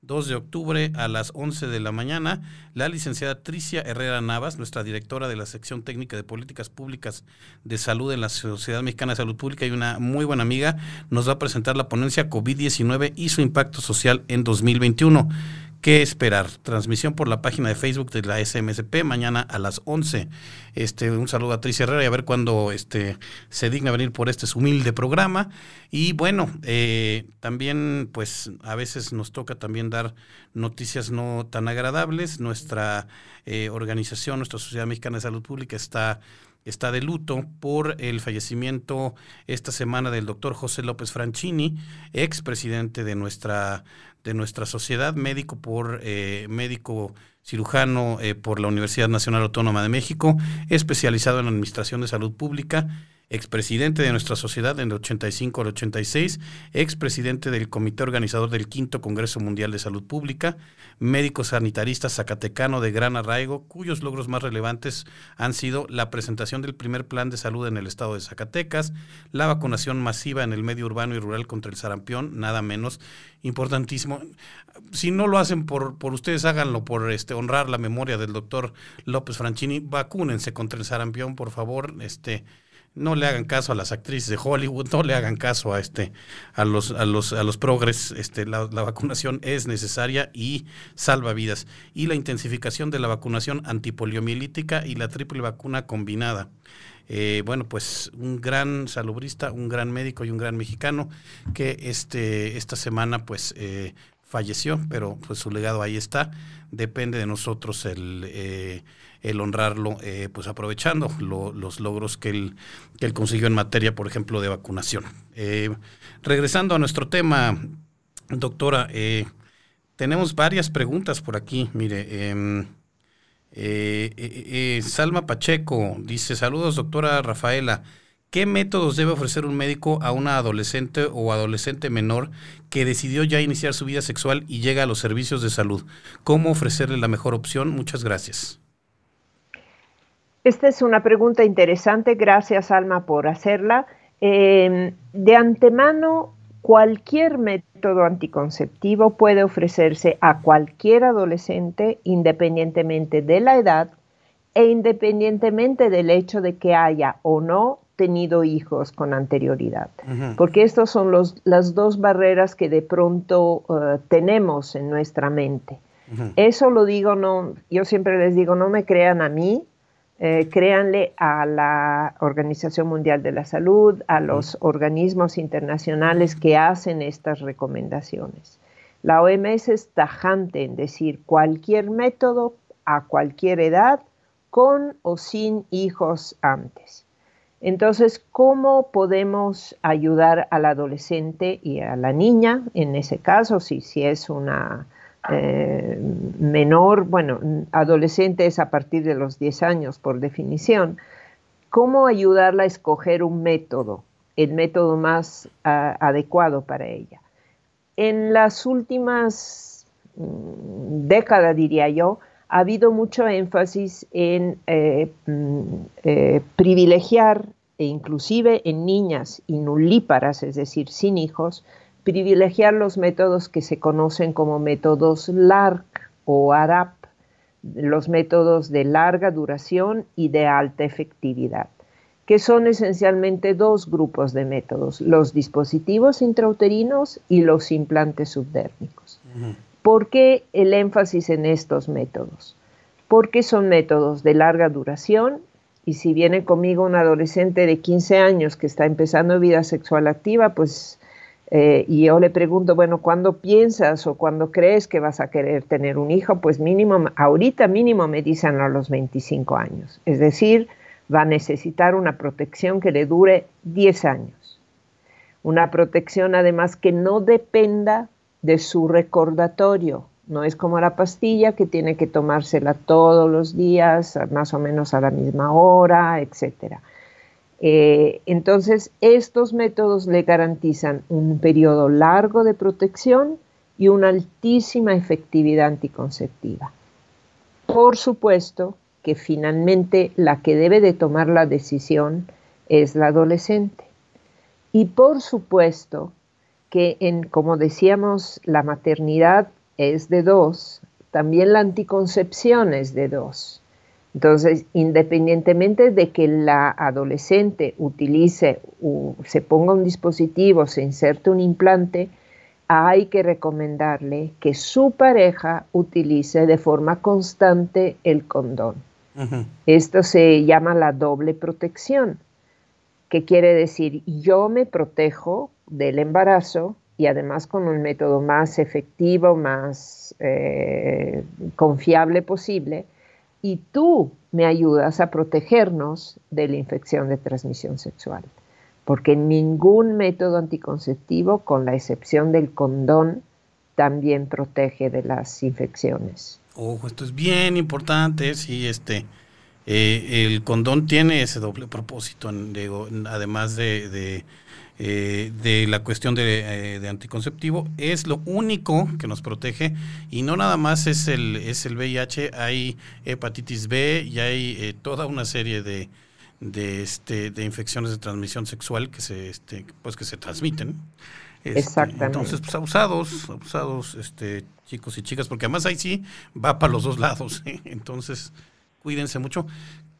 2 de octubre a las 11 de la mañana, la licenciada Tricia Herrera Navas, nuestra directora de la sección técnica de políticas públicas de salud en la Sociedad Mexicana de Salud Pública y una muy buena amiga, nos va a presentar la ponencia COVID-19 y su impacto social en 2021. ¿Qué esperar? Transmisión por la página de Facebook de la SMSP mañana a las 11. Este, un saludo a Tricia Herrera y a ver cuándo este, se digna venir por este humilde programa. Y bueno, eh, también pues a veces nos toca también dar noticias no tan agradables. Nuestra eh, organización, nuestra Sociedad Mexicana de Salud Pública está está de luto por el fallecimiento esta semana del doctor José López Franchini, ex presidente de nuestra de nuestra sociedad, médico por eh, médico cirujano eh, por la Universidad Nacional Autónoma de México, especializado en Administración de Salud Pública expresidente de nuestra sociedad en el 85 al 86, expresidente del comité organizador del quinto Congreso Mundial de Salud Pública, médico sanitarista zacatecano de gran arraigo, cuyos logros más relevantes han sido la presentación del primer plan de salud en el estado de Zacatecas, la vacunación masiva en el medio urbano y rural contra el sarampión, nada menos importantísimo. Si no lo hacen por, por ustedes, háganlo por este honrar la memoria del doctor López Franchini, vacúnense contra el sarampión, por favor, este no le hagan caso a las actrices de Hollywood, no le hagan caso a este, a los, a los, a los progres, este, la, vacunación es necesaria y salva vidas. Y la intensificación de la vacunación antipoliomielítica y la triple vacuna combinada. Eh, bueno, pues un gran salubrista, un gran médico y un gran mexicano que este, esta semana pues eh, falleció, pero pues su legado ahí está. Depende de nosotros el eh, el honrarlo, eh, pues aprovechando los logros que él, que él consiguió en materia, por ejemplo, de vacunación. Eh, regresando a nuestro tema, doctora, eh, tenemos varias preguntas por aquí. Mire, em, Salma Pacheco dice, saludos, doctora Rafaela. ¿Qué métodos debe ofrecer un médico a una adolescente o adolescente menor que decidió ya iniciar su vida sexual y llega a los servicios de salud? ¿Cómo ofrecerle la mejor opción? Muchas gracias. Esta es una pregunta interesante, gracias Alma por hacerla. Em, de antemano, cualquier método anticonceptivo puede ofrecerse a cualquier adolescente independientemente de la edad e independientemente del hecho de que haya o no tenido hijos con anterioridad, porque estas son las dos barreras que de pronto eh, tenemos en nuestra mente. Eso lo digo, no, yo siempre les digo, no me crean a mí, eh, créanle a la Organización Mundial de la Salud, a los organismos internacionales que hacen estas recomendaciones. La OMS es tajante en decir cualquier método a cualquier edad, con o sin hijos antes. Entonces, ¿cómo podemos ayudar al adolescente y a la niña, en ese caso, si, si es una eh, menor, bueno, adolescente es a partir de los 10 años por definición, ¿cómo ayudarla a escoger un método, el método más adecuado para ella? En las últimas mm, décadas, diría yo, ha habido mucho énfasis en eh, mm, eh, privilegiar, e inclusive en niñas inulíparas, es decir, sin hijos, privilegiar los métodos que se conocen como métodos LARC o ARAP, los métodos de larga duración y de alta efectividad, que son esencialmente dos grupos de métodos, los dispositivos intrauterinos y los implantes subdérmicos. ¿Por qué el énfasis en estos métodos? Porque son métodos de larga duración y si viene conmigo un adolescente de 15 años que está empezando vida sexual activa, pues eh, y yo le pregunto, bueno, ¿cuándo piensas o cuándo crees que vas a querer tener un hijo? Pues mínimo, ahorita mínimo me dicen a los 25 años. Es decir, va a necesitar una protección que le dure 10 años. Una protección además que no dependa de su recordatorio. No es como la pastilla que tiene que tomársela todos los días, más o menos a la misma hora, etc. Eh, entonces, estos métodos le garantizan un periodo largo de protección y una altísima efectividad anticonceptiva. Por supuesto que finalmente la que debe de tomar la decisión es la adolescente. Y por supuesto que en, como decíamos, la maternidad es de dos, también la anticoncepción es de dos. Entonces, independientemente de que la adolescente utilice o se ponga un dispositivo, se inserte un implante, hay que recomendarle que su pareja utilice de forma constante el condón. Esto se llama la doble protección, que quiere decir yo me protejo del embarazo y además con un método más efectivo, más eh, confiable posible, y tú me ayudas a protegernos de la infección de transmisión sexual, porque ningún método anticonceptivo, con la excepción del condón, también protege de las infecciones. Ojo, esto es bien importante, sí, este, eh, el condón tiene ese doble propósito, además de eh, de la cuestión de, eh, de, anticonceptivo es lo único que nos protege y no nada más es el, es el VIH, hay hepatitis B y hay eh, toda una serie de, de, este, de infecciones de transmisión sexual que se, este, pues que se transmiten. Este, Exactamente. Entonces, pues abusados, abusados este, chicos y chicas, porque además ahí sí va para los dos lados. Entonces, cuídense mucho.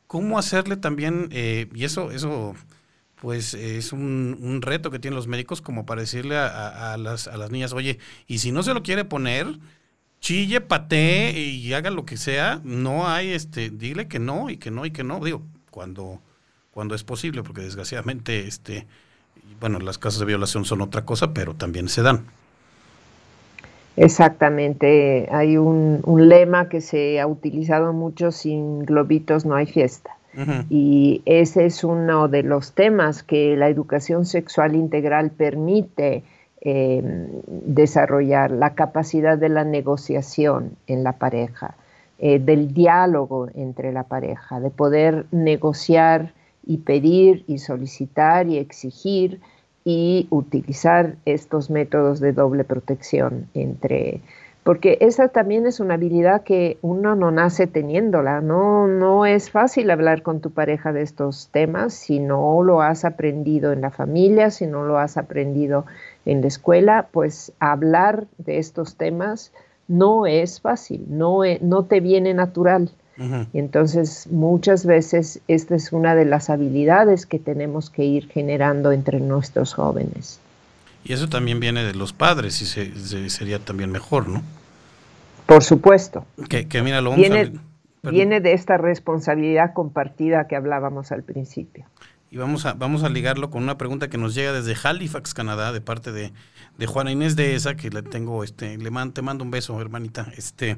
¿Cómo hacerle también, y eso, eso pues es un, reto que tienen los médicos como para decirle a, las, a las niñas, oye, y si no se lo quiere poner, chille, patee y haga lo que sea, no hay, este, dile que no y que no y que no, digo, cuando, cuando es posible, porque desgraciadamente, este, bueno, las casos de violación son otra cosa, pero también se dan. Exactamente, hay un, un lema que se ha utilizado mucho, sin globitos no hay fiesta. Y ese es uno de los temas que la educación sexual integral permite em, desarrollar, la capacidad de la negociación en la pareja, eh, del diálogo entre la pareja, de poder negociar y pedir y solicitar y exigir y utilizar estos métodos de doble protección entre porque esa también es una habilidad que uno no nace teniéndola, no, no es fácil hablar con tu pareja de estos temas si no lo has aprendido en la familia, si no lo has aprendido en la escuela, pues hablar de estos temas no es fácil, no, e, no te viene natural. Entonces, muchas veces esta es una de las habilidades que tenemos que ir generando entre nuestros jóvenes. Y eso también viene de los padres y se, sería también mejor, ¿no? Por supuesto. Que, mira, lo viene, viene de esta responsabilidad compartida que hablábamos al principio. Y vamos a, vamos a ligarlo con una pregunta que nos llega desde Halifax, Canadá, de parte de, de Juana Inés de esa, que le tengo, este, le te mando un beso, hermanita. Este,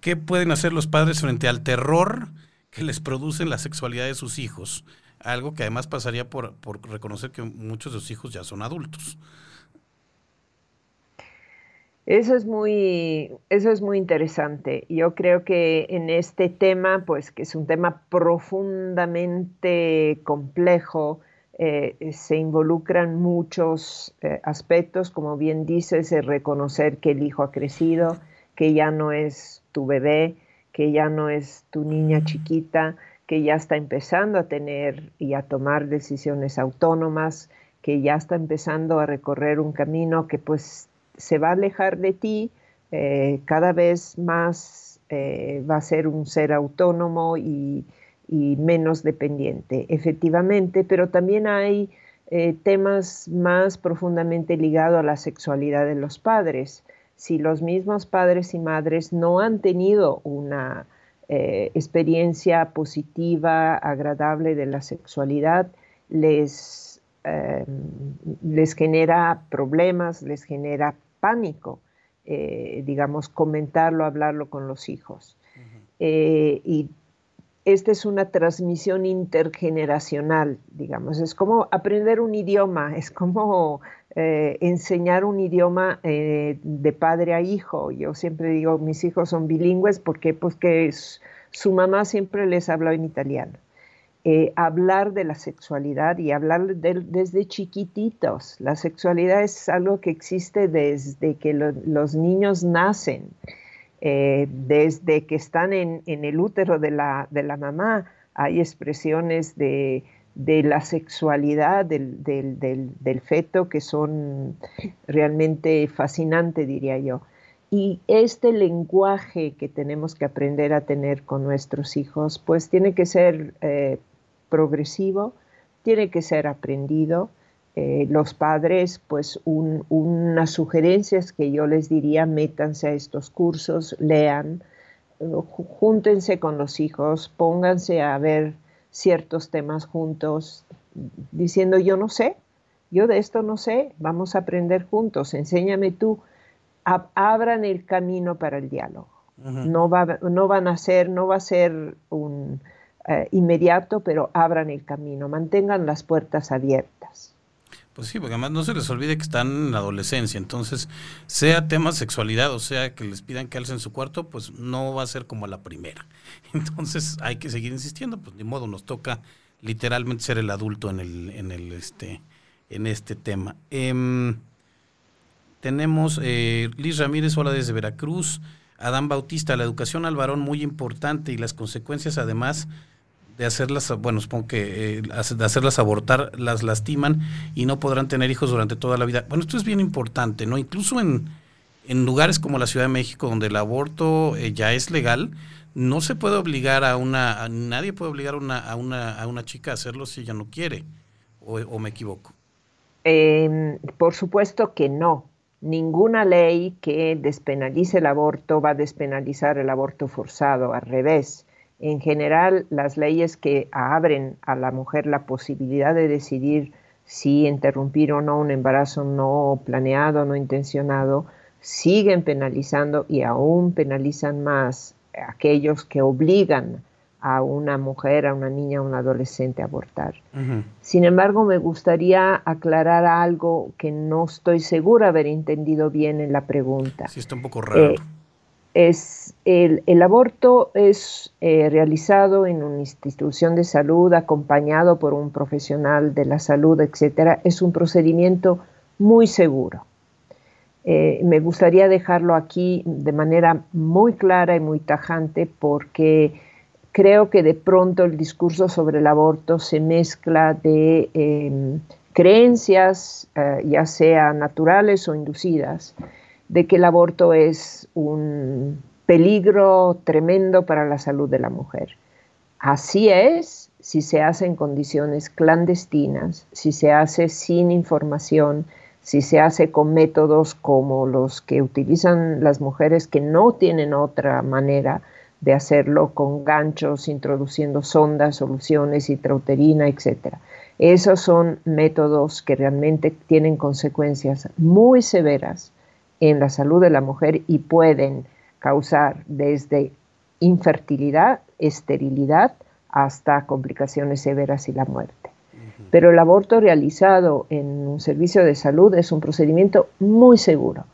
¿qué pueden hacer los padres frente al terror que les produce la sexualidad de sus hijos? algo que además pasaría por, por reconocer que muchos de sus hijos ya son adultos. Eso es muy, eso es muy interesante. Yo creo que en este tema, pues que es un tema profundamente complejo, eh, se involucran muchos eh, aspectos, como bien dices, el reconocer que el hijo ha crecido, que ya no es tu bebé, que ya no es tu niña chiquita, que ya está empezando a tener y a tomar decisiones autónomas, que ya está empezando a recorrer un camino que pues se va a alejar de ti, eh, cada vez más eh, va a ser un ser autónomo y, menos dependiente, efectivamente, pero también hay eh, temas más profundamente ligados a la sexualidad de los padres. Si los mismos padres y madres no han tenido una experiencia positiva, agradable de la sexualidad, les, les genera problemas, les genera pánico, eh, digamos, comentarlo, hablarlo con los hijos. Eh, y esta es una transmisión intergeneracional, digamos, es como aprender un idioma, es como eh, enseñar un idioma de padre a hijo. Yo siempre digo, mis hijos son bilingües porque pues que su mamá siempre les habla en italiano. Eh, hablar de la sexualidad y hablar desde chiquititos. La sexualidad es algo que existe desde que los niños nacen, eh, desde que están en, el útero de la, mamá. Hay expresiones de, la sexualidad del, feto que son realmente fascinantes, diría yo. Y este lenguaje que tenemos que aprender a tener con nuestros hijos, pues tiene que ser eh, progresivo, tiene que ser aprendido. Eh, los padres, pues unas sugerencias que yo les diría, métanse a estos cursos, lean, júntense con los hijos, pónganse a ver ciertos temas juntos, diciendo yo no sé, yo de esto no sé, vamos a aprender juntos, enséñame tú, abran el camino para el diálogo. no, va, no van a ser, no va a ser un, eh, inmediato, pero abran el camino, mantengan las puertas abiertas. Pues sí, porque además no se les olvide que están en la adolescencia, entonces sea tema sexualidad o sea que les pidan que alcen su cuarto, pues no va a ser como la primera. Entonces hay que seguir insistiendo, pues de modo nos toca literalmente ser el adulto en el, en el este, en este tema. Em, tenemos eh, Liz Ramírez, hola desde Veracruz. Adán Bautista, la educación al varón muy importante y las consecuencias además de hacerlas, bueno, supongo que eh, de hacerlas abortar, las lastiman y no podrán tener hijos durante toda la vida. Bueno, esto es bien importante, ¿no? Incluso en, en lugares como la Ciudad de México, donde el aborto eh, ya es legal, no se puede obligar a una, nadie puede obligar a una, a una, a una chica a hacerlo si ella no quiere, o, me equivoco. Em, por supuesto que no. Ninguna ley que despenalice el aborto va a despenalizar el aborto forzado, al revés en general, las leyes que abren a la mujer la posibilidad de decidir si interrumpir o no un embarazo no planeado, no intencionado, siguen penalizando y aún penalizan más aquellos que obligan a una mujer, a una niña, a un adolescente a abortar. Sin embargo, me gustaría aclarar algo que no estoy segura haber entendido bien en la pregunta. Sí, está un poco raro. Eh, es el, aborto es eh, realizado en una institución de salud acompañado por un profesional de la salud, etcétera. Es un procedimiento muy seguro. Eh, me gustaría dejarlo aquí de manera muy clara y muy tajante porque creo que de pronto el discurso sobre el aborto se mezcla de em, creencias, eh, ya sea naturales o inducidas, de que el aborto es un peligro tremendo para la salud de la mujer. Así es si se hace en condiciones clandestinas, si se hace sin información, si se hace con métodos como los que utilizan las mujeres que no tienen otra manera de hacerlo con ganchos, introduciendo sondas, soluciones, intrauterina, etc. Esos son métodos que realmente tienen consecuencias muy severas en la salud de la mujer y pueden causar desde infertilidad, esterilidad, hasta complicaciones severas y la muerte. Pero el aborto realizado en un servicio de salud es un procedimiento muy seguro.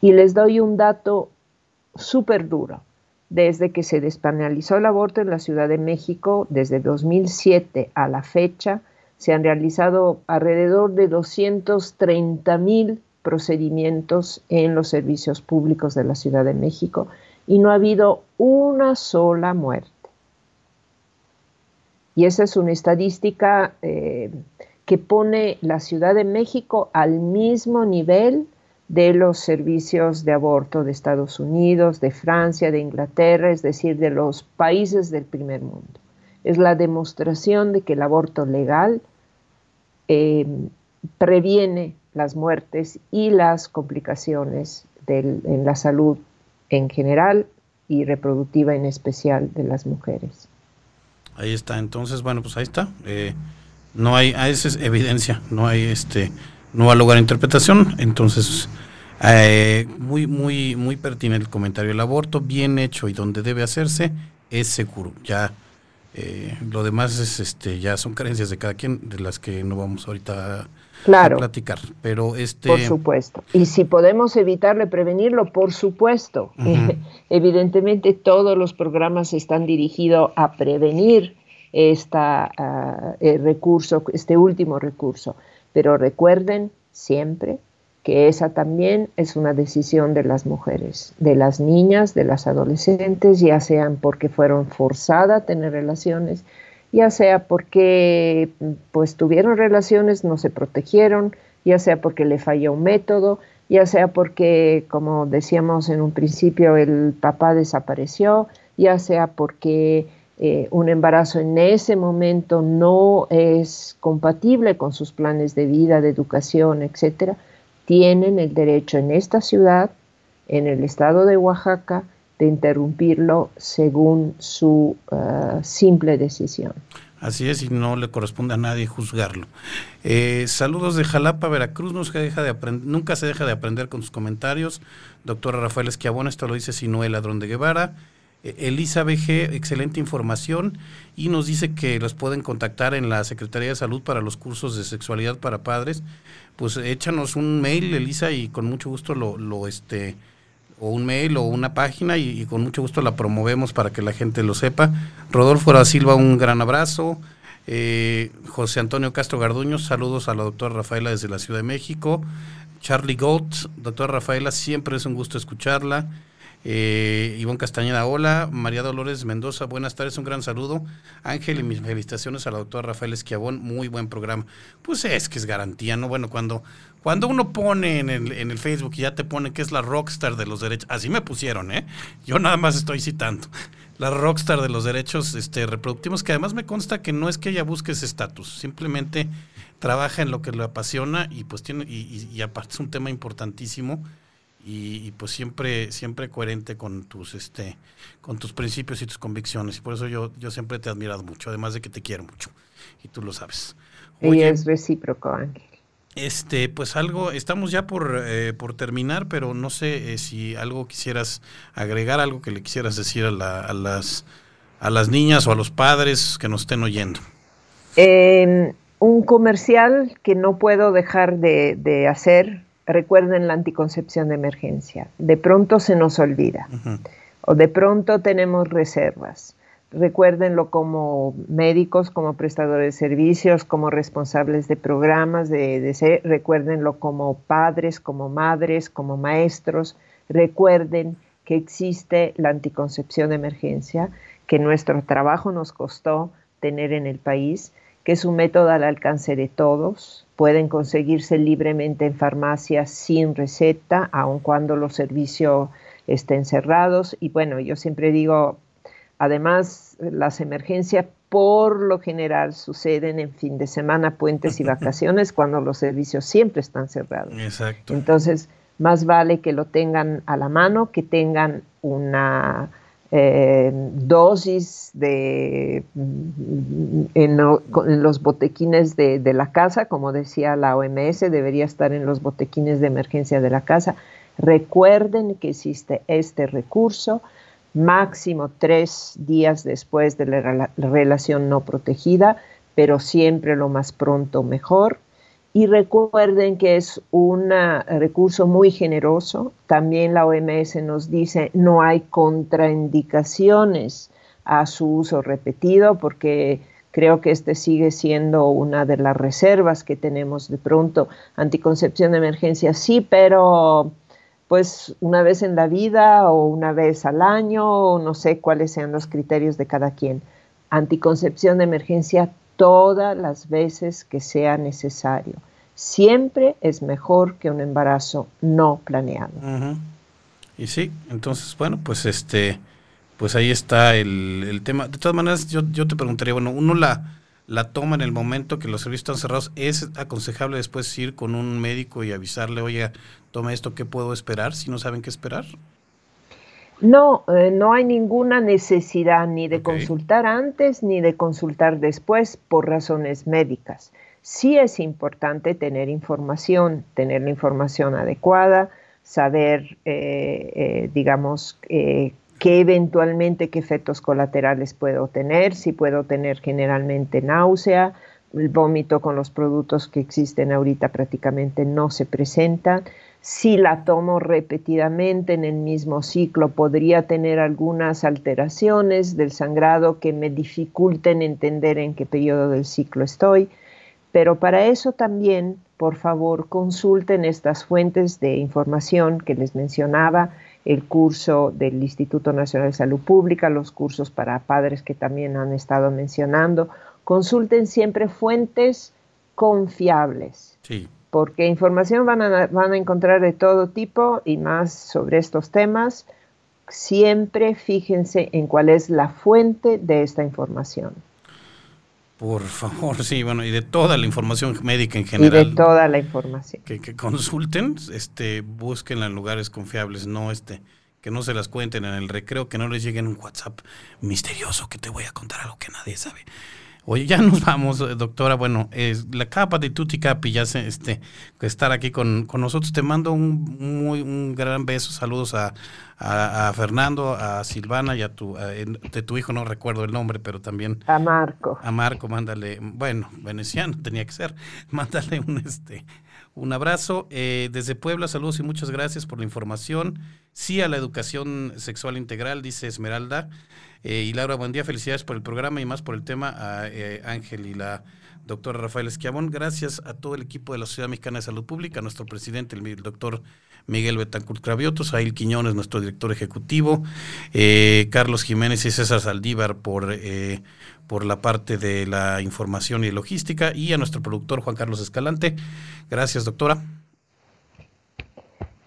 Y les doy un dato súper duro. Desde que se despenalizó el aborto en la Ciudad de México, desde 2007 a la fecha, se han realizado alrededor de 230 mil procedimientos en los servicios públicos de la Ciudad de México y no ha habido una sola muerte. Y esa es una estadística eh, que pone la Ciudad de México al mismo nivel de los servicios de aborto de Estados Unidos, de Francia, de Inglaterra, es decir, de los países del primer mundo. Es la demostración de que el aborto legal eh, previene las muertes y las complicaciones en la salud en general y reproductiva en especial de las mujeres. Ahí está, entonces, bueno, pues ahí está. Eh, no hay, ah, esa es evidencia, no hay este, no va a interpretación, entonces eh, muy, muy, muy pertinente el comentario. El aborto bien hecho y donde debe hacerse es seguro. Ya eh, lo demás es este, ya son creencias de cada quien, de las que no vamos ahorita a claro. platicar. Pero este. Por supuesto. Y si podemos evitarle, prevenirlo, por supuesto. evidentemente, todos los programas están dirigidos a prevenir esta, ah, recurso, este último recurso. Pero recuerden siempre que esa también es una decisión de las mujeres, de las niñas, de las adolescentes, ya sean porque fueron forzadas a tener relaciones, ya sea porque pues tuvieron relaciones, no se protegieron, ya sea porque le falló un método, ya sea porque, como decíamos en un principio, el papá desapareció, ya sea porque eh, un embarazo en ese momento no es compatible con sus planes de vida, de educación, etcétera, tienen el derecho en esta ciudad, en el estado de Oaxaca, de interrumpirlo según su uh, simple decisión. Así es, y no le corresponde a nadie juzgarlo. Eh, saludos de Jalapa, Veracruz. Nunca, deja de nunca se deja de aprender con sus comentarios. Doctora Rafael Esquiabón, esto lo dice Sinuel Ladrón de Guevara. Eh, Elisa BG, excelente información y nos dice que los pueden contactar en la Secretaría de Salud para los cursos de sexualidad para padres. Pues échanos un mail, Elisa, y con mucho gusto lo, lo este, o un mail o una página y, con mucho gusto la promovemos para que la gente lo sepa. Rodolfo da Silva, un gran abrazo. Eh, José Antonio Castro Garduño, saludos a la doctora Rafaela desde la Ciudad de México. Charlie Goat, doctora Rafaela, siempre es un gusto escucharla. Eh, Ivonne Castañeda, hola. María Dolores Mendoza, buenas tardes, un gran saludo. Ángel y mis felicitaciones a la doctora Rafael Esquiabón, muy buen programa. Pues es que es garantía, ¿no? Bueno, cuando cuando uno pone en el, en el Facebook y ya te pone que es la rockstar de los derechos, así me pusieron, ¿eh? Yo nada más estoy citando. La rockstar de los derechos este, reproductivos, que además me consta que no es que ella busque ese estatus, simplemente trabaja en lo que le apasiona y pues tiene, y, y, aparte es un tema importantísimo y, pues siempre, siempre coherente con tus, este, con tus principios y tus convicciones. Y por eso yo, yo siempre te he admirado mucho, además de que te quiero mucho. Y tú lo sabes. y es recíproco, Ángel. Este, pues algo, estamos ya por, eh, por terminar, pero no sé eh, si algo quisieras agregar, algo que le quisieras decir a, las, a las niñas o a los padres que nos estén oyendo. Em, un comercial que no puedo dejar de, de, hacer, recuerden la anticoncepción de emergencia. De pronto se nos olvida. O de pronto tenemos reservas. Recuérdenlo como médicos, como prestadores de servicios, como responsables de programas, de, ser, recuérdenlo como padres, como madres, como maestros, recuerden que existe la anticoncepción de emergencia, que nuestro trabajo nos costó tener en el país, que es un método al alcance de todos, pueden conseguirse libremente en farmacias sin receta, aun cuando los servicios estén cerrados. Y bueno, yo siempre digo, Además, las emergencias por lo general suceden en fin de semana, puentes y vacaciones, cuando los servicios siempre están cerrados. Exacto. Entonces, más vale que lo tengan a la mano, que tengan una dosis de en, los botequines de, de, la casa, como decía la OMS, debería estar en los botequines de emergencia de la casa. Recuerden que existe este recurso máximo tres días después de la relación no protegida, pero siempre lo más pronto mejor. Y recuerden que es un recurso muy generoso. También la OMS nos dice no hay contraindicaciones a su uso repetido porque creo que este sigue siendo una de las reservas que tenemos de pronto. Anticoncepción de emergencia sí, pero pues una vez en la vida o una vez al año, no sé cuáles sean los criterios de cada quien. Anticoncepción de emergencia todas las veces que sea necesario. Siempre es mejor que un embarazo no planeado. Y sí, entonces, bueno, pues este, pues ahí está el, tema. De todas maneras, yo, yo te preguntaría, bueno, uno la, la toma en el momento que los servicios están cerrados, ¿es aconsejable después ir con un médico y avisarle, oye, toma esto, ¿qué puedo esperar si no saben qué esperar? No, eh, no hay ninguna necesidad ni de consultar antes ni de consultar después por razones médicas. Sí es importante tener información, tener la información adecuada, saber, eh, eh, digamos, qué eventualmente qué efectos colaterales puedo tener, si puedo tener generalmente náusea, el vómito con los productos que existen ahorita prácticamente no se presentan si la tomo repetidamente en el mismo ciclo, podría tener algunas alteraciones del sangrado que me dificulten entender en qué periodo del ciclo estoy. Pero para eso también, por favor, consulten estas fuentes de información que les mencionaba, el curso del Instituto Nacional de Salud Pública, los cursos para padres que también han estado mencionando. Consulten siempre fuentes confiables. Sí porque información van a, van a encontrar de todo tipo y más sobre estos temas. Siempre fíjense en cuál es la fuente de esta información. Por favor, sí, bueno, y de toda la información médica en general. Y de toda la información. Que, que consulten, este, búsquenla en lugares confiables, no este, que no se las cuenten en el recreo, que no les lleguen un WhatsApp misterioso que te voy a contar algo que nadie sabe. Oye, ya nos vamos, eh, doctora. Bueno, es la capa de Tuti Capi, ya se, este, estar aquí con, nosotros. Te mando un, muy, un gran beso. Saludos a, Fernando, a Silvana y a tu, de tu hijo, no recuerdo el nombre, pero también. A Marco. A Marco, mándale, bueno, veneciano tenía que ser. Mándale un, este, un abrazo. Eh, desde Puebla, saludos y muchas gracias por la información. Sí a la educación sexual integral, dice Esmeralda. Eh, y Laura, buen día, felicidades por el programa y más por el tema a eh, Ángel y la doctora Rafael Esquiabón. Gracias a todo el equipo de la Sociedad Mexicana de Salud Pública, a nuestro presidente, el, doctor Miguel Betancourt Craviotos, a Il Quiñones, nuestro director ejecutivo, eh, Carlos Jiménez y César Saldívar por, por la parte de la información y logística, y a nuestro productor Juan Carlos Escalante. Gracias, doctora.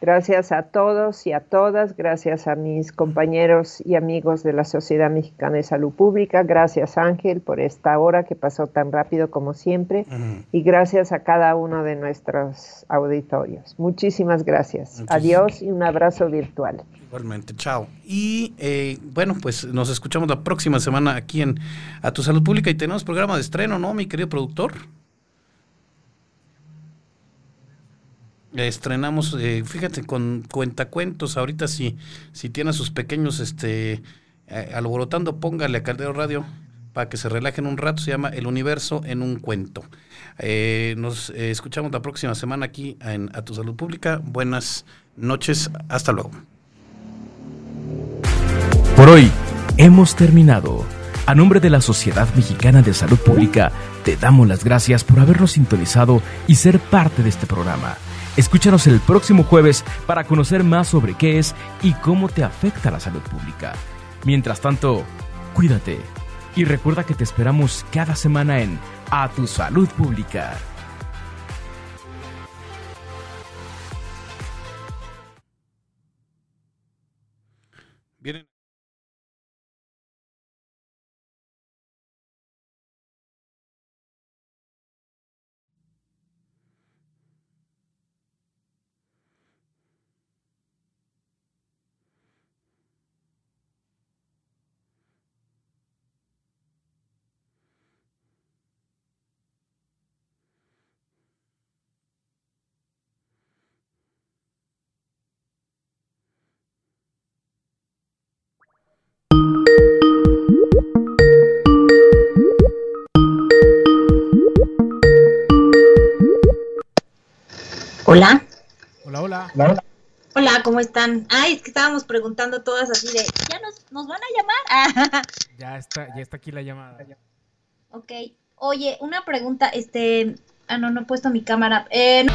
Gracias a todos y a todas, gracias a mis compañeros y amigos de la Sociedad Mexicana de Salud Pública, gracias Ángel por esta hora que pasó tan rápido como siempre y gracias a cada uno de nuestros auditorios. Muchísimas gracias. Adiós y un abrazo virtual. Igualmente, chao. Y eh, bueno, pues nos escuchamos la próxima semana aquí en A Tu Salud Pública y tenemos programa de estreno, ¿no, mi querido productor? Estrenamos, eh, fíjate, con cuentacuentos, ahorita si, si tiene a sus pequeños este eh, alborotando, póngale a Caldero Radio para que se relajen un rato, se llama El Universo en un cuento. Eh, nos escuchamos la próxima semana aquí en A Tu Salud Pública. Buenas noches, hasta luego. Por hoy hemos terminado. A nombre de la Sociedad Mexicana de Salud Pública, te damos las gracias por habernos sintonizado y ser parte de este programa. Escúchanos el próximo jueves para conocer más sobre qué es y cómo te afecta la salud pública. Mientras tanto, cuídate y recuerda que te esperamos cada semana en A Tu Salud Pública. Hola. Hola, hola. Hola, ¿cómo están? Ay, es que estábamos preguntando todas así de, ¿ya nos, nos van a llamar? ya está, ya está aquí la llamada. ok. Oye, una pregunta, este, ah, no, no he puesto mi cámara. Eh,